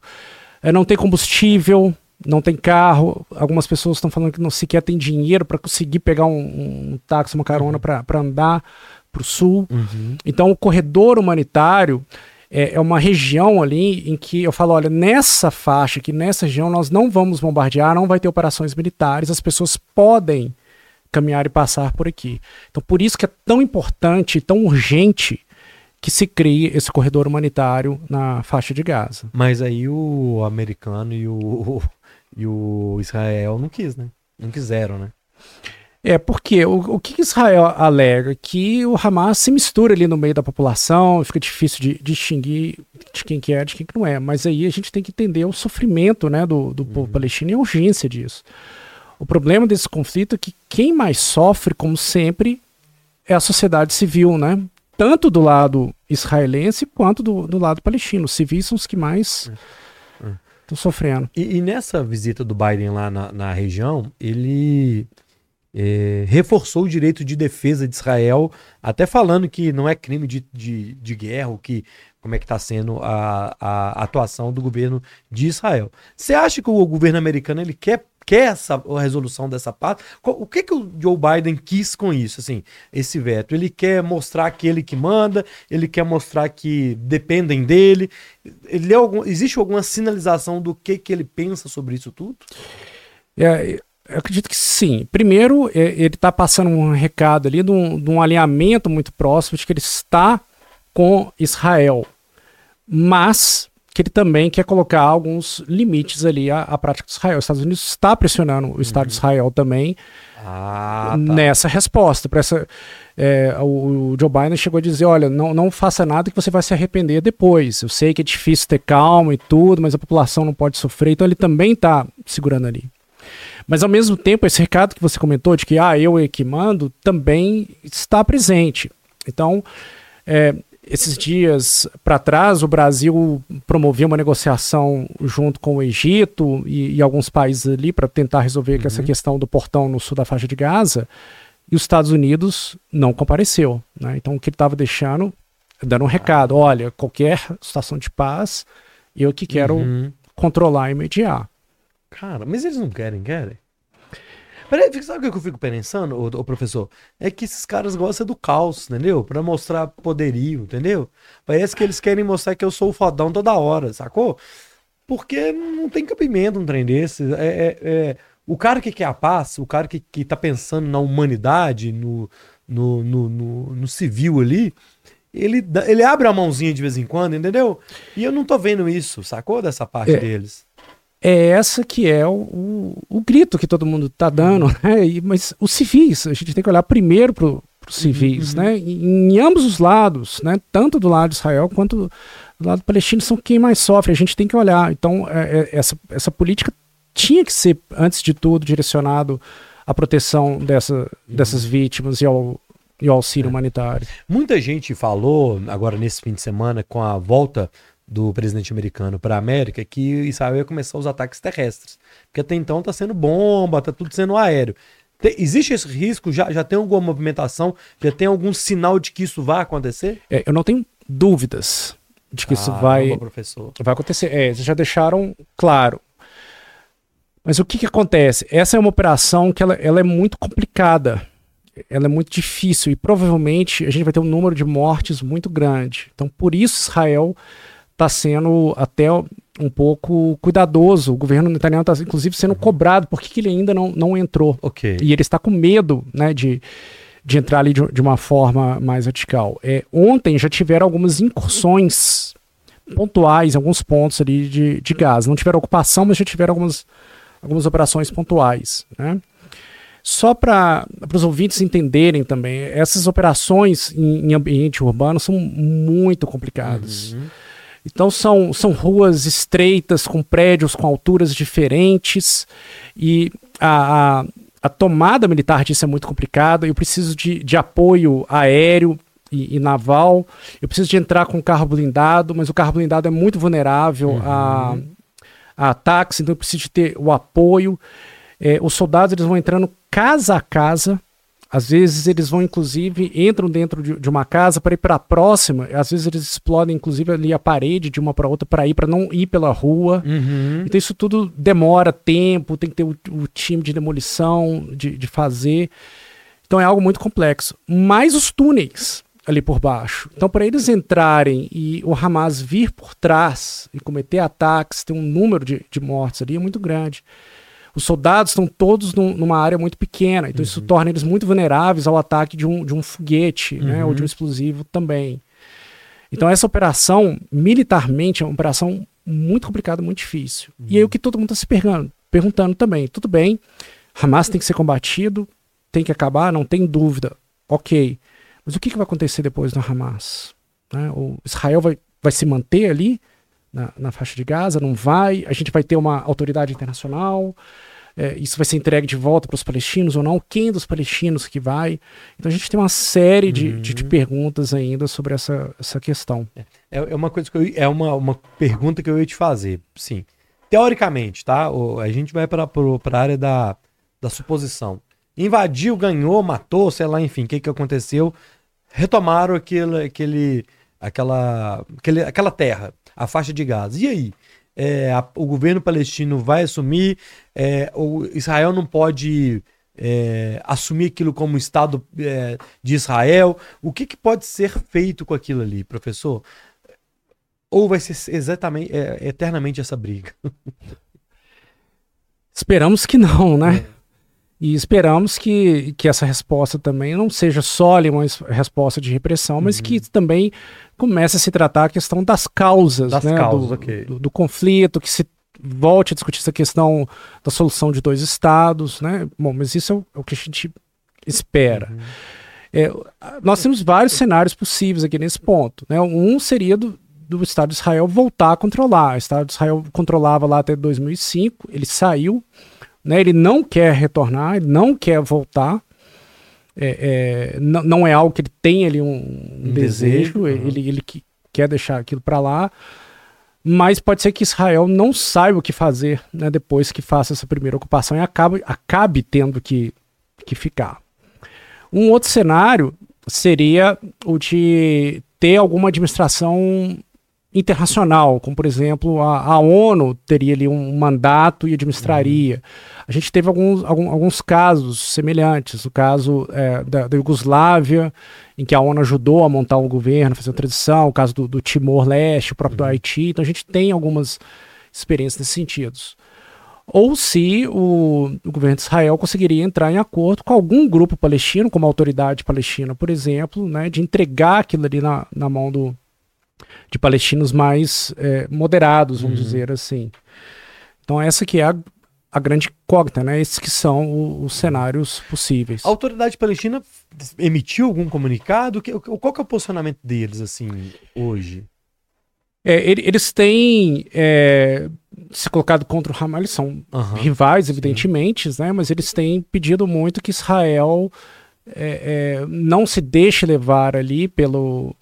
é, não tem combustível, não tem carro, algumas pessoas estão falando que não sequer tem dinheiro para conseguir pegar um, um, táxi, uma carona para andar para o sul. Uhum. Então, o corredor humanitário é, é, uma região ali em que eu falo: olha, nessa faixa aqui, nessa região, nós não vamos bombardear, não vai ter operações militares, as pessoas podem caminhar e passar por aqui. Então, por isso que é tão importante, tão urgente que se crie esse corredor humanitário na faixa de Gaza. Mas aí o americano e o, *laughs* e o Israel não quis, né? Não quiseram, né? É, porque o, o que Israel alega? Que o Hamas se mistura ali no meio da população, fica difícil de, distinguir de quem que é, de quem que não é. Mas aí a gente tem que entender o sofrimento né, do, do uhum. povo palestino e a urgência disso. O problema desse conflito é que quem mais sofre, como sempre, é a sociedade civil, né? Tanto do lado israelense quanto do, do lado palestino. Os civis são os que mais estão é. sofrendo. E, e, nessa visita do Biden lá na, na região, ele é, reforçou o direito de defesa de Israel, até falando que não é crime de, de, de guerra, que como é que está sendo a, a atuação do governo de Israel. Você acha que o governo americano ele quer, quer essa a resolução dessa parte? O que, que o Joe Biden quis com isso, assim, esse veto? Ele quer mostrar que ele que manda, ele quer mostrar que dependem dele. Ele é algum, existe alguma sinalização do que, que ele pensa sobre isso tudo? É, eu acredito que sim. Primeiro, é, ele está passando um recado ali de um, de um, alinhamento muito próximo de que ele está com Israel, mas que ele também quer colocar alguns limites ali à, à prática de Israel. Os Estados Unidos está pressionando o Estado uhum. de Israel também ah, tá. nessa resposta. Para essa, é, o, o, Joe Biden chegou a dizer: olha, não, não faça nada que você vai se arrepender depois. Eu sei que é difícil ter calma e tudo, mas a população não pode sofrer. Então ele também está segurando ali. Mas ao mesmo tempo, esse recado que você comentou de que ah, eu é que mando também está presente. Então, é, esses dias para trás, o Brasil promovia uma negociação junto com o Egito e, e alguns países ali para tentar resolver uhum. essa questão do portão no sul da faixa de Gaza. E os Estados Unidos não compareceu. Né? Então, o que ele estava deixando, dando um recado: olha, qualquer situação de paz, eu que quero uhum. controlar e mediar. Cara, mas eles não querem, querem? Peraí, sabe o que eu fico pensando, ô, ô, professor? É que esses caras gostam do caos, entendeu? Pra mostrar poderio, entendeu? Parece que eles querem mostrar que eu sou o fodão toda hora, sacou? Porque não tem cabimento um trem desse. É, é, é, o cara que quer a paz, o cara que, que tá pensando na humanidade, no, no, no, no, no civil ali, ele, ele abre a mãozinha de vez em quando, entendeu? E eu não tô vendo isso, sacou? Dessa parte é, deles. É essa que é o, o, o, grito que todo mundo tá dando, né? E, mas os civis, a gente tem que olhar primeiro pro, os civis, uhum. né? Em, em, ambos os lados, né? Tanto do lado de Israel quanto do lado palestino são quem mais sofre. A gente tem que olhar. Então, é, é, essa, essa política tinha que ser, antes de tudo, direcionado à proteção dessa, uhum. dessas vítimas e ao, e ao auxílio é. humanitário. Muita gente falou, agora nesse fim de semana, com a volta do presidente americano para a América, que Israel ia começar os ataques terrestres. Porque até então está sendo bomba, está tudo sendo aéreo. Tem, existe esse risco? Já, já tem alguma movimentação? Já tem algum sinal de que isso vai acontecer? É, eu não tenho dúvidas de que ah, isso vai, vai acontecer. É, eles já deixaram claro. Mas o que, que acontece? Essa é uma operação que ela, ela é muito complicada. Ela é muito difícil e provavelmente a gente vai ter um número de mortes muito grande. Então, por isso Israel está sendo até um pouco cuidadoso. O governo Netanyahu está, inclusive, sendo cobrado. Por que, que, ele ainda não, não entrou? Okay. E ele está com medo né, de, de entrar ali de, de uma forma mais vertical. É, ontem já tiveram algumas incursões pontuais em alguns pontos ali de, de gás. Não tiveram ocupação, mas já tiveram algumas, algumas operações pontuais. Né? Só para os ouvintes entenderem também, essas operações em, em ambiente urbano são muito complicadas. Uhum. Então são, são ruas estreitas, com prédios com alturas diferentes, e a, a, a tomada militar disso é muito complicada. Eu preciso de, de apoio aéreo e, e, naval, eu preciso de entrar com carro blindado, mas o carro blindado é muito vulnerável uhum. a, a ataques, então eu preciso de ter o apoio. É, os soldados eles vão entrando casa a casa às vezes eles vão, inclusive, entram dentro de, de uma casa para ir para a próxima. Às vezes eles explodem, inclusive, ali a parede de uma para outra para ir, para não ir pela rua. Uhum. Então isso tudo demora tempo, tem que ter o, o time de demolição, de, de fazer. Então é algo muito complexo. Mais os túneis ali por baixo. Então, para eles entrarem e o Hamas vir por trás e cometer ataques, ter um número de, de mortes ali é muito grande os soldados estão todos num, numa área muito pequena, então uhum. isso torna eles muito vulneráveis ao ataque de um, de um foguete, uhum. né, ou de um uhum. explosivo também. Então essa operação, militarmente, é uma operação muito complicada, muito difícil. Uhum. E aí o que todo mundo está se perguntando, perguntando também, tudo bem, Hamas tem que ser combatido, tem que acabar, não tem dúvida, ok. Mas o que, que vai acontecer depois no Hamas? Né? O Israel vai, vai se manter ali? na, na faixa de Gaza, não vai. A gente vai ter uma autoridade internacional. É, isso vai ser entregue de volta para os palestinos ou não? Quem dos palestinos que vai? Então a gente tem uma série de, uhum. de, de, perguntas ainda sobre essa, essa questão. É, é uma coisa que eu, é uma, uma pergunta que eu ia te fazer. Sim, teoricamente, tá? A gente vai para a área da, da suposição. Invadiu, ganhou, matou, sei lá, enfim, o que, que aconteceu? Retomaram aquele, aquele, aquela, aquele, aquela terra a faixa de Gaza. E aí? É, a, o governo palestino vai assumir, é, o Israel não pode é, assumir aquilo como Estado é, de Israel. O que, que, pode ser feito com aquilo ali, professor? Ou vai ser exatamente, é, eternamente essa briga? Esperamos que não, né? E esperamos que, que essa resposta também não seja só uma resposta de repressão, mas uhum. que também comece a se tratar a questão das causas, das né, causas do, okay. do, do, conflito, que se volte a discutir essa questão da solução de dois estados, né? Bom, mas isso é o, é o que a gente espera. Uhum. É, nós temos vários cenários possíveis aqui nesse ponto. Né? Um seria do, do Estado de Israel voltar a controlar. O Estado de Israel controlava lá até 2005, ele saiu né? Ele não quer retornar, ele não quer voltar. É, é, não, não é algo que ele tem ali um, um desejo, desejo ele, ele que, quer deixar aquilo para lá. Mas pode ser que Israel não saiba o que fazer né, depois que faça essa primeira ocupação e acabe, acabe tendo que, que ficar. Um outro cenário seria o de ter alguma administração internacional, como por exemplo a, a, ONU teria ali um mandato e administraria. Uhum. A gente teve alguns, algum, alguns casos semelhantes, o caso é, da, da Iugoslávia, em que a ONU ajudou a montar um governo, fazer uma transição, o caso do, do Timor-Leste, o próprio uhum. Haiti, então a gente tem algumas experiências nesse sentido. ou se o, o, governo de Israel conseguiria entrar em acordo com algum grupo palestino, como a autoridade palestina, por exemplo, né, de entregar aquilo ali na, na mão do, de palestinos mais é, moderados, vamos uhum. dizer assim. Então essa que é a, a grande incógnita, né? Esses que são o, os cenários possíveis. A autoridade palestina emitiu algum comunicado? Qual que é o posicionamento deles, assim, hoje? É, eles têm é, se colocado contra o Hamas, eles são uhum. rivais, evidentemente, né, mas eles têm pedido muito que Israel é, é, não se deixe levar ali pelo,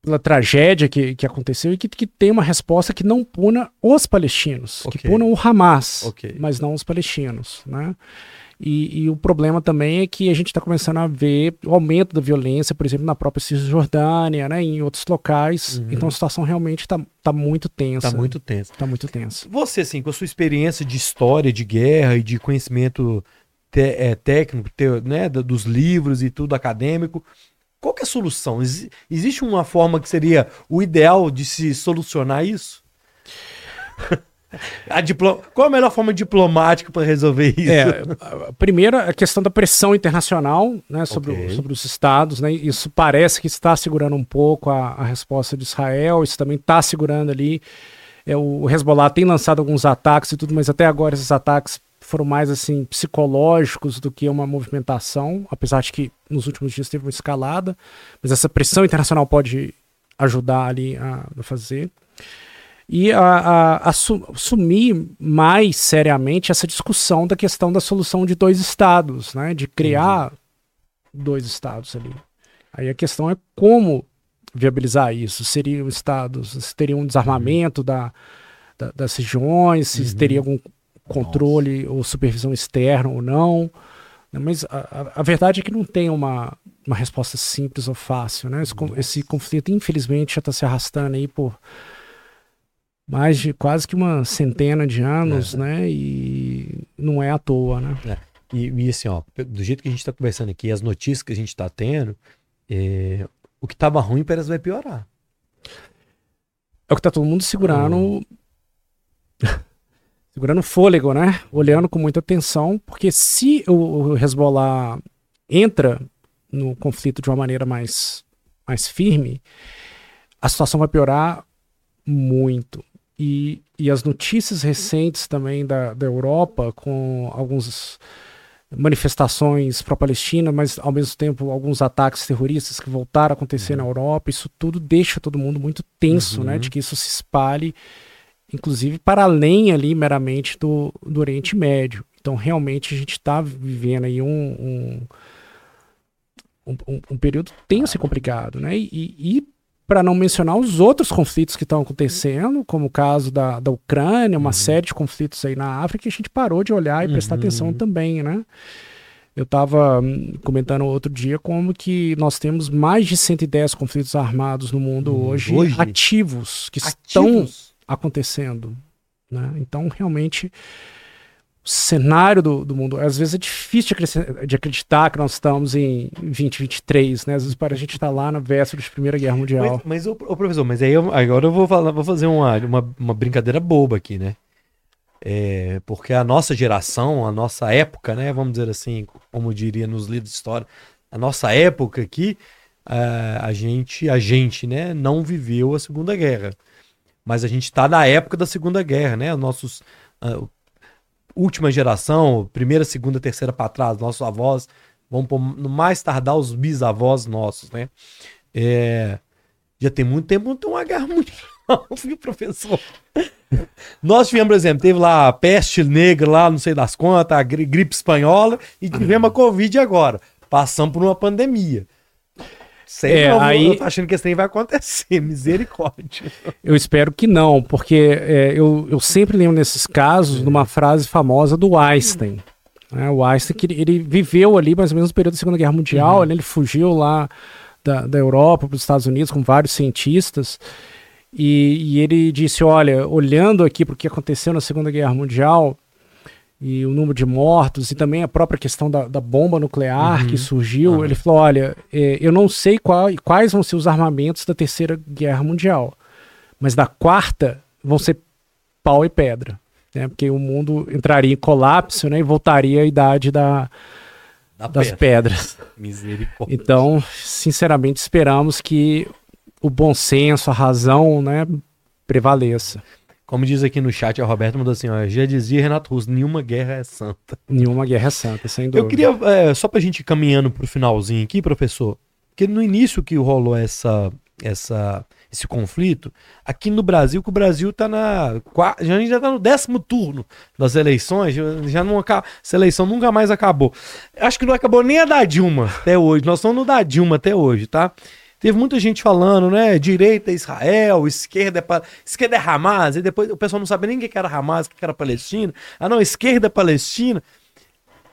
pela tragédia que, que aconteceu e que, que tenha uma resposta que não puna os palestinos, okay. que puna o Hamas, okay. mas não os palestinos. Né? E, e, o problema também é que a gente está começando a ver o aumento da violência, por exemplo, na própria Cisjordânia, né, em outros locais. Uhum. Então a situação realmente está tá muito tensa. Está muito tensa. Está muito tensa. Você, assim, com a sua experiência de história, de guerra e de conhecimento te, é, técnico, te, né, dos livros e tudo acadêmico, qual é a solução? Ex existe uma forma que seria o ideal de se solucionar isso? *laughs* A. Qual a melhor forma diplomática para resolver isso? É, a primeira, a questão da pressão internacional né, sobre, okay. o, sobre os estados. Né, isso parece que está segurando um pouco a, a resposta de Israel, isso também está segurando ali. É, o Hezbollah tem lançado alguns ataques e tudo, mas até agora esses ataques foram mais assim psicológicos do que uma movimentação, apesar de que nos últimos dias teve uma escalada, mas essa pressão internacional pode ajudar ali a, a fazer e a, a, assumir mais seriamente essa discussão da questão da solução de dois estados, né? De criar uhum. dois estados ali. Aí a questão é como viabilizar isso. Seriam estados, se teria um desarmamento uhum. da, da, das regiões, se uhum. teria algum controle Nossa. ou supervisão externa ou não. Mas a, a, verdade é que não tem uma, uma resposta simples ou fácil, né? Esse, esse conflito, infelizmente, já está se arrastando aí por mais de quase que uma centena de anos, é. né? E não é à toa, né? É. E, e, assim, ó, do jeito que a gente está conversando aqui, as notícias que a gente está tendo, é, o que estava ruim parece vai piorar. É o que está todo mundo segurando. Hum. *laughs* segurando fôlego, né? Olhando com muita atenção, porque se o, o Hezbollah entra no conflito de uma maneira mais, mais firme, a situação vai piorar muito. E, e as notícias recentes também da, da Europa, com algumas manifestações pró-Palestina, mas ao mesmo tempo alguns ataques terroristas que voltaram a acontecer uhum. na Europa, isso tudo deixa todo mundo muito tenso, né, uhum. né, de que isso se espalhe, inclusive para além ali meramente do, do Oriente Médio. Então realmente a gente está vivendo aí um, um, um, um, período tenso e complicado, né, e, e para não mencionar os outros conflitos que estão acontecendo, como o caso da, da Ucrânia, uma uhum. série de conflitos aí na África, que a gente parou de olhar e uhum. prestar atenção também, né? Eu estava hum, comentando outro dia como que nós temos mais de 110 conflitos armados no mundo uhum. hoje, hoje, ativos, que ativos? estão acontecendo. Né? Então, realmente, cenário do, do mundo. Às vezes é difícil de, acreditar que nós estamos em 2023, né? Às vezes para a gente estar tá lá na véspera de Primeira Guerra Mundial. Mas, mas o, professor, mas aí eu, agora eu vou, falar, vou fazer uma, uma, uma brincadeira boba aqui, né? É, porque a nossa geração, a nossa época, né? Vamos dizer assim, como diria nos livros de história, a nossa época aqui, a gente, a gente, né? Não viveu a Segunda Guerra. Mas a gente está na época da Segunda Guerra, né? Os nossos uh, última geração, primeira, segunda, terceira para trás, nossos avós, pôr, no mais tardar os bisavós nossos, né? É, já tem muito tempo, não tem uma guerra mundial, *laughs* viu, professor? Nós tivemos, por exemplo, teve lá a peste negra lá, não sei das quantas, a gripe espanhola, e tivemos a Covid agora. Passamos por uma pandemia. Sei é, aí... eu tô achando que esse trem vai acontecer, *laughs* misericórdia. Eu espero que não, porque é, eu, eu sempre lembro nesses casos de uma frase famosa do Einstein. Né? O Einstein, que ele, ele, viveu ali mais ou menos no período da Segunda Guerra Mundial, uhum. né? ele fugiu lá da, da Europa para os Estados Unidos com vários cientistas, e, e ele disse, olha, olhando aqui para o que aconteceu na Segunda Guerra Mundial, e o número de mortos e também a própria questão da, da bomba nuclear uhum. que surgiu, uhum. ele falou: olha, é, eu não sei qual, quais vão ser os armamentos da Terceira Guerra Mundial, mas da quarta vão ser pau e pedra. né? Porque o mundo entraria em colapso, né? E voltaria à idade da, da das pedra. pedras. Misericórdia. Então, sinceramente, esperamos que o bom senso, a razão, né, prevaleça. Como diz aqui no chat, a Roberta mandou assim: ó, já dizia Renato Russo, nenhuma guerra é santa. Nenhuma guerra é santa, sem dúvida. Eu queria, é, só pra gente ir caminhando pro finalzinho aqui, professor, porque no início que rolou essa, essa, esse conflito, aqui no Brasil, que o Brasil tá na. A gente já tá no décimo turno das eleições, já não essa eleição nunca mais acabou. Acho que não acabou nem a da Dilma até hoje. Nós estamos no da Dilma até hoje, tá? Teve muita gente falando, né? Direita é Israel, esquerda é, pa... esquerda é Hamas, e depois o pessoal não sabe nem o que era Hamas, o que era Palestina. Ah, não, esquerda é Palestina.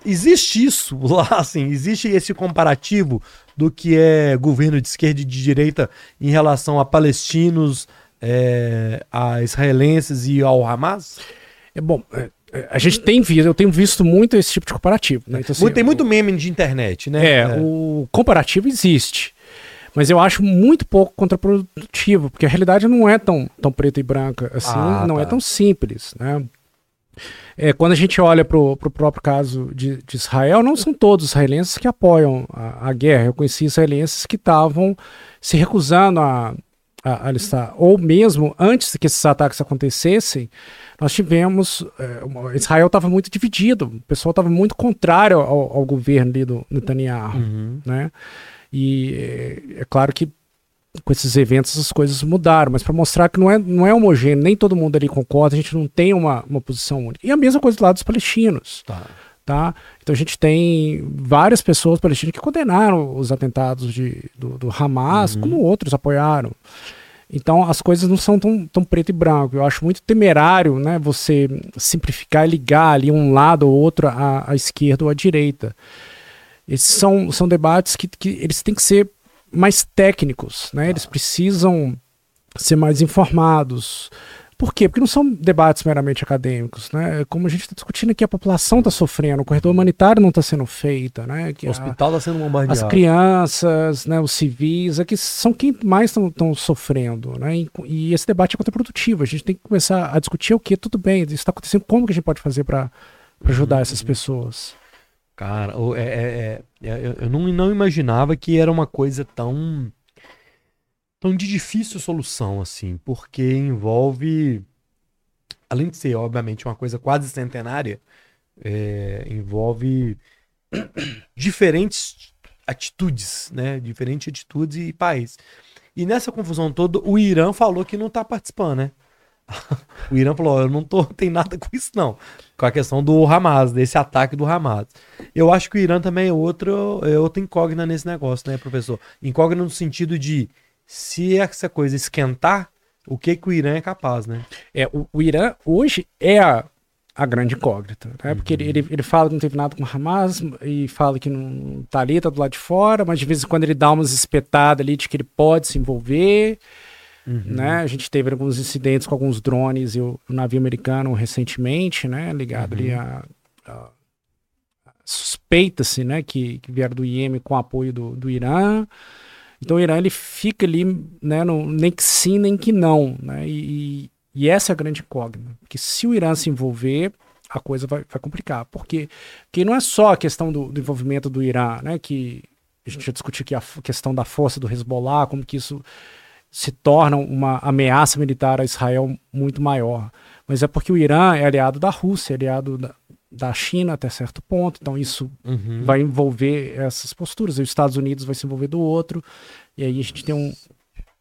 Existe isso *laughs* lá, assim, existe esse comparativo do que é governo de esquerda e de direita em relação a palestinos, é, a israelenses e ao Hamas? É bom. É, é a gente tem visto, eu tenho visto muito esse tipo de comparativo. Né? Então, assim, tem muito meme de internet, né? É, é, o comparativo existe. Mas eu acho muito pouco contraprodutivo, porque a realidade não é tão, tão preta e branca assim, ah, não é tá. é tão simples, né? É, quando a gente olha para o próprio caso de, de, Israel, não são todos israelenses que apoiam a, a guerra. Eu conheci israelenses que estavam se recusando a, a, a, listar. Ou mesmo antes que esses ataques acontecessem, nós tivemos. É, Israel estava muito dividido, o pessoal estava muito contrário ao, ao, governo do Netanyahu. Uhum. Né? E é, é claro que com esses eventos as coisas mudaram, mas para mostrar que não é, não é homogêneo, nem todo mundo ali concorda, a gente não tem uma, uma posição única. E a mesma coisa do lado dos palestinos. Tá. Tá? Então a gente tem várias pessoas palestinas que condenaram os atentados de, do, do Hamas, uhum. como outros apoiaram. Então as coisas não são tão, tão preto e branco. Eu acho muito temerário né, você simplificar e ligar ali um lado ou outro à, à esquerda ou à direita. Esses são, são debates que, que eles têm que ser mais técnicos, né? Eles precisam ser mais informados. Por quê? Porque não são debates meramente acadêmicos, né? Como a gente está discutindo aqui, a população está sofrendo, o corredor humanitário não está sendo feito, né? Que o hospital está sendo bombardeado. As crianças, né, os civis, aqui são quem mais estão sofrendo, né? E, e, esse debate é contraprodutivo. A gente tem que começar a discutir o que tudo bem, isso está acontecendo, como que a gente pode fazer para ajudar uhum. essas pessoas. Cara, é, é, é, eu não, não imaginava que era uma coisa tão tão de difícil solução assim, porque envolve, além de ser obviamente uma coisa quase centenária, é, envolve *coughs* diferentes atitudes, né? Diferentes atitudes e países. E nessa confusão toda, o Irã falou que não está participando, né? *laughs* o Irã falou: eu não tô, *laughs* tem nada com isso, não. Com a questão do Hamas, desse ataque do Hamas. Eu acho que o Irã também é outro, é outra incógnita nesse negócio, né, professor? Incógnita no sentido de se essa coisa esquentar, o que, que o Irã é capaz, né? É, o, o Irã hoje é a, a grande incógnita, né? Porque uhum. ele, ele, ele, fala que não teve nada com o Hamas e fala que não tá ali, tá do lado de fora, mas de vez em quando ele dá umas espetadas ali de que ele pode se envolver. Uhum. Né? A gente teve alguns incidentes com alguns drones e o, o navio americano recentemente, né? Ligado uhum. ali a, a suspeita-se, né? Que, que vieram do Iêmen com apoio do, do Irã. Então o Irã ele fica ali, né? No, nem que sim, nem que não, né? E, e essa é a grande incógnita. Porque se o Irã se envolver, a coisa vai, vai complicar. Porque, porque não é só a questão do, do envolvimento do Irã, né? Que a gente já discutiu aqui a questão da força do Hezbollah, como que isso se tornam uma ameaça militar a Israel muito maior. Mas é porque o Irã é aliado da Rússia, é aliado da, da China até certo ponto, então isso uhum. vai envolver essas posturas. E os Estados Unidos vai se envolver do outro, e aí a gente tem um,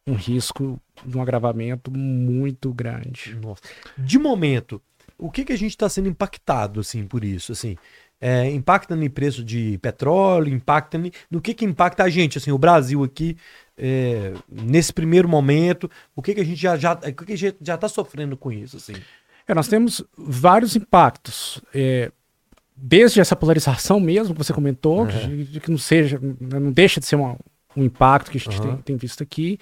um risco de um agravamento muito grande. Nossa. De momento, o que, que a gente está sendo impactado assim por isso? Assim, é, impacta no preço de petróleo, impacta no que que impacta a gente, assim, o Brasil aqui é, nesse primeiro momento, o que que a gente já já, o que que já está sofrendo com isso, assim? É, nós temos vários impactos, é, desde essa polarização mesmo que você comentou, uhum. que, que não seja, não deixa de ser uma, um impacto que a gente uhum. tem, tem visto aqui.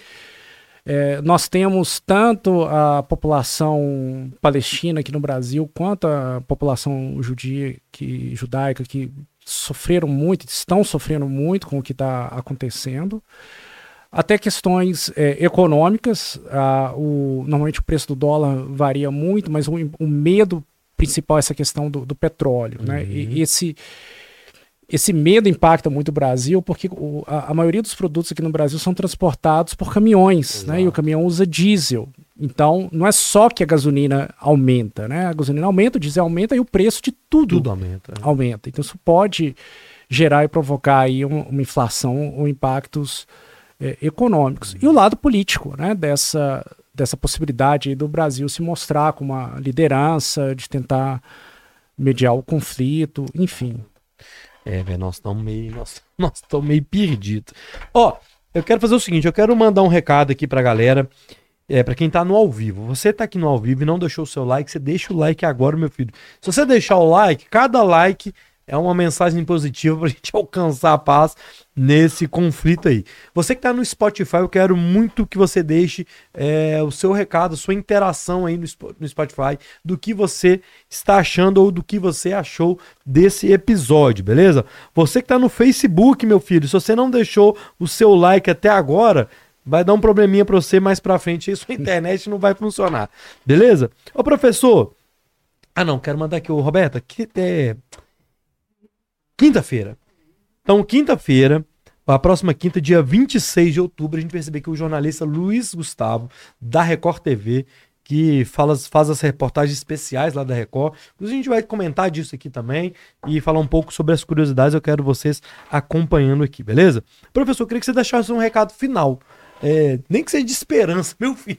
É, nós temos tanto a população palestina aqui no Brasil quanto a população judia, que, judaica que sofreram muito, estão sofrendo muito com o que está acontecendo. Até questões é, econômicas, o, normalmente o preço do dólar varia muito, mas o, o medo principal essa questão do, do petróleo, uhum. né? E esse esse medo impacta muito o Brasil porque o, a, a, maioria dos produtos aqui no Brasil são transportados por caminhões, né? E o caminhão usa diesel. Então, não é só que a gasolina aumenta, né? A gasolina aumenta, o diesel aumenta e o preço de tudo, tudo aumenta. É. aumenta. Então, isso pode gerar e provocar aí um, uma inflação ou impactos é, econômicos. Uhum. E o lado político, né? Dessa, dessa possibilidade do Brasil se mostrar como uma liderança, de tentar mediar o conflito, enfim. É, velho, nós estamos meio, nós, *laughs* nós meio perdidos. Ó, eu quero fazer o seguinte, eu quero mandar um recado aqui pra galera. É, para quem tá no ao vivo, você tá aqui no ao vivo e não deixou o seu like, você deixa o like agora, meu filho. Se você deixar o like, cada like é uma mensagem positiva pra *laughs* gente alcançar a paz nesse conflito aí. Você que tá no Spotify, eu quero muito que você deixe é, o seu recado, sua interação aí no, no Spotify, do que você está achando ou do que você achou desse episódio, beleza? Você que tá no Facebook, meu filho, se você não deixou o seu like até agora, vai dar um probleminha para você mais para frente *laughs* e sua internet não vai funcionar. Beleza? Ô professor, ah não, quero mandar aqui o Roberto, que é quinta-feira. Então, quinta-feira, a próxima quinta, dia 26 de outubro, a gente vai receber aqui o jornalista Luiz Gustavo, da Record TV, que fala, faz as reportagens especiais lá da Record. Inclusive, a gente vai comentar disso aqui também e falar um pouco sobre as curiosidades. Eu quero vocês acompanhando aqui, beleza? Professor, eu queria que você deixasse um recado final é, nem que seja de esperança, *laughs* meu filho.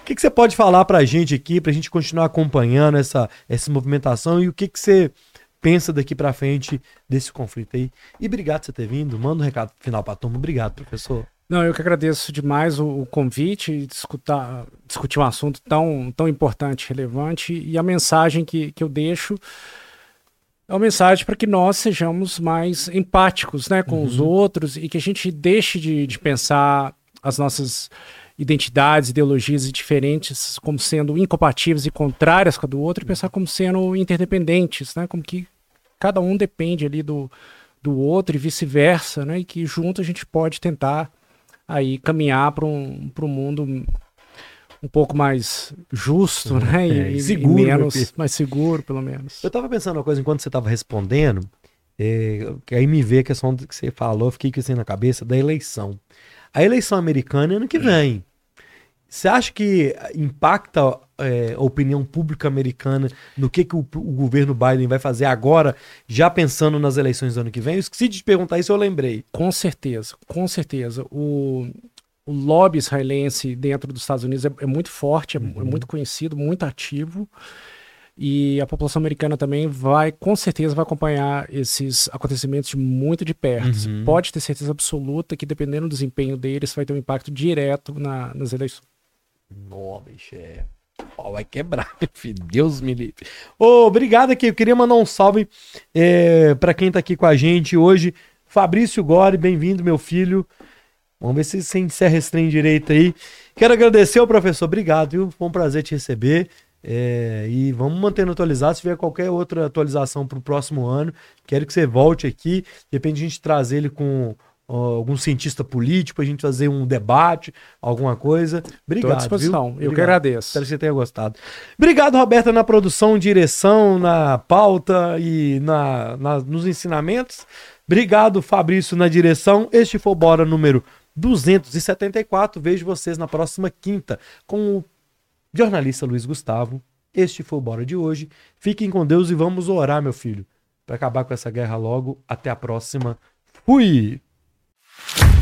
O que, que você pode falar pra gente aqui, pra gente continuar acompanhando essa, essa movimentação e o que, que você pensa daqui pra frente desse conflito aí? E obrigado por você ter vindo. Manda um recado final pra turma. Obrigado, professor. Não, eu que agradeço demais o, o convite e discutir, discutir um assunto tão, tão importante, relevante e a mensagem que, que eu deixo é uma mensagem para que nós sejamos mais empáticos né, com uhum. os outros e que a gente deixe de, de pensar as nossas identidades, ideologias diferentes como sendo incompatíveis e contrárias com a do outro e pensar como sendo interdependentes, né? Como que cada um depende ali do, do outro e vice-versa, né? E que junto a gente pode tentar aí caminhar para um, um mundo um pouco mais justo, né? E, é, seguro, e menos, mais seguro, pelo menos. Eu estava pensando uma coisa enquanto você estava respondendo, é, que aí me vê a questão que você falou, fiquei com isso na cabeça, da eleição. A eleição americana é ano que vem. Você acha que impacta é, a opinião pública americana no que, que o, o, governo Biden vai fazer agora, já pensando nas eleições do ano que vem? Eu esqueci de te perguntar isso, eu lembrei. Com certeza, com certeza. O, o lobby israelense dentro dos Estados Unidos é, é muito forte, é, é uhum. é muito conhecido, muito ativo. E a população americana também vai, com certeza, vai acompanhar esses acontecimentos muito de perto. Uhum. Pode ter certeza absoluta que, dependendo do desempenho deles, vai ter um impacto direto na, nas eleições. Não, bicho, é. Vai quebrar, *laughs* filho. Deus me livre. Ô, obrigado aqui. Eu queria mandar um salve é, para quem tá aqui com a gente hoje. Fabrício Gore, bem-vindo, meu filho. Vamos ver se você encerra esse trem direito aí. Quero agradecer ao professor. Obrigado, viu? Foi um prazer te receber. É, e vamos mantendo atualizado. Se tiver qualquer outra atualização para o próximo ano, quero que você volte aqui. De repente a gente trazer ele com algum cientista político, a gente fazer um debate, alguma coisa. Obrigado. Estou à disposição. Viu? Eu que agradeço. Espero que você tenha gostado. Obrigado, Roberta, na produção, direção, na pauta e na, na, nos ensinamentos. Obrigado, Fabrício, na direção. Este foi o Bora número 274. Vejo vocês na próxima quinta com o jornalista Luiz Gustavo. Este foi o Bora de hoje. Fiquem com Deus e vamos orar, meu filho, para acabar com essa guerra logo. Até a próxima. Fui! Thank you.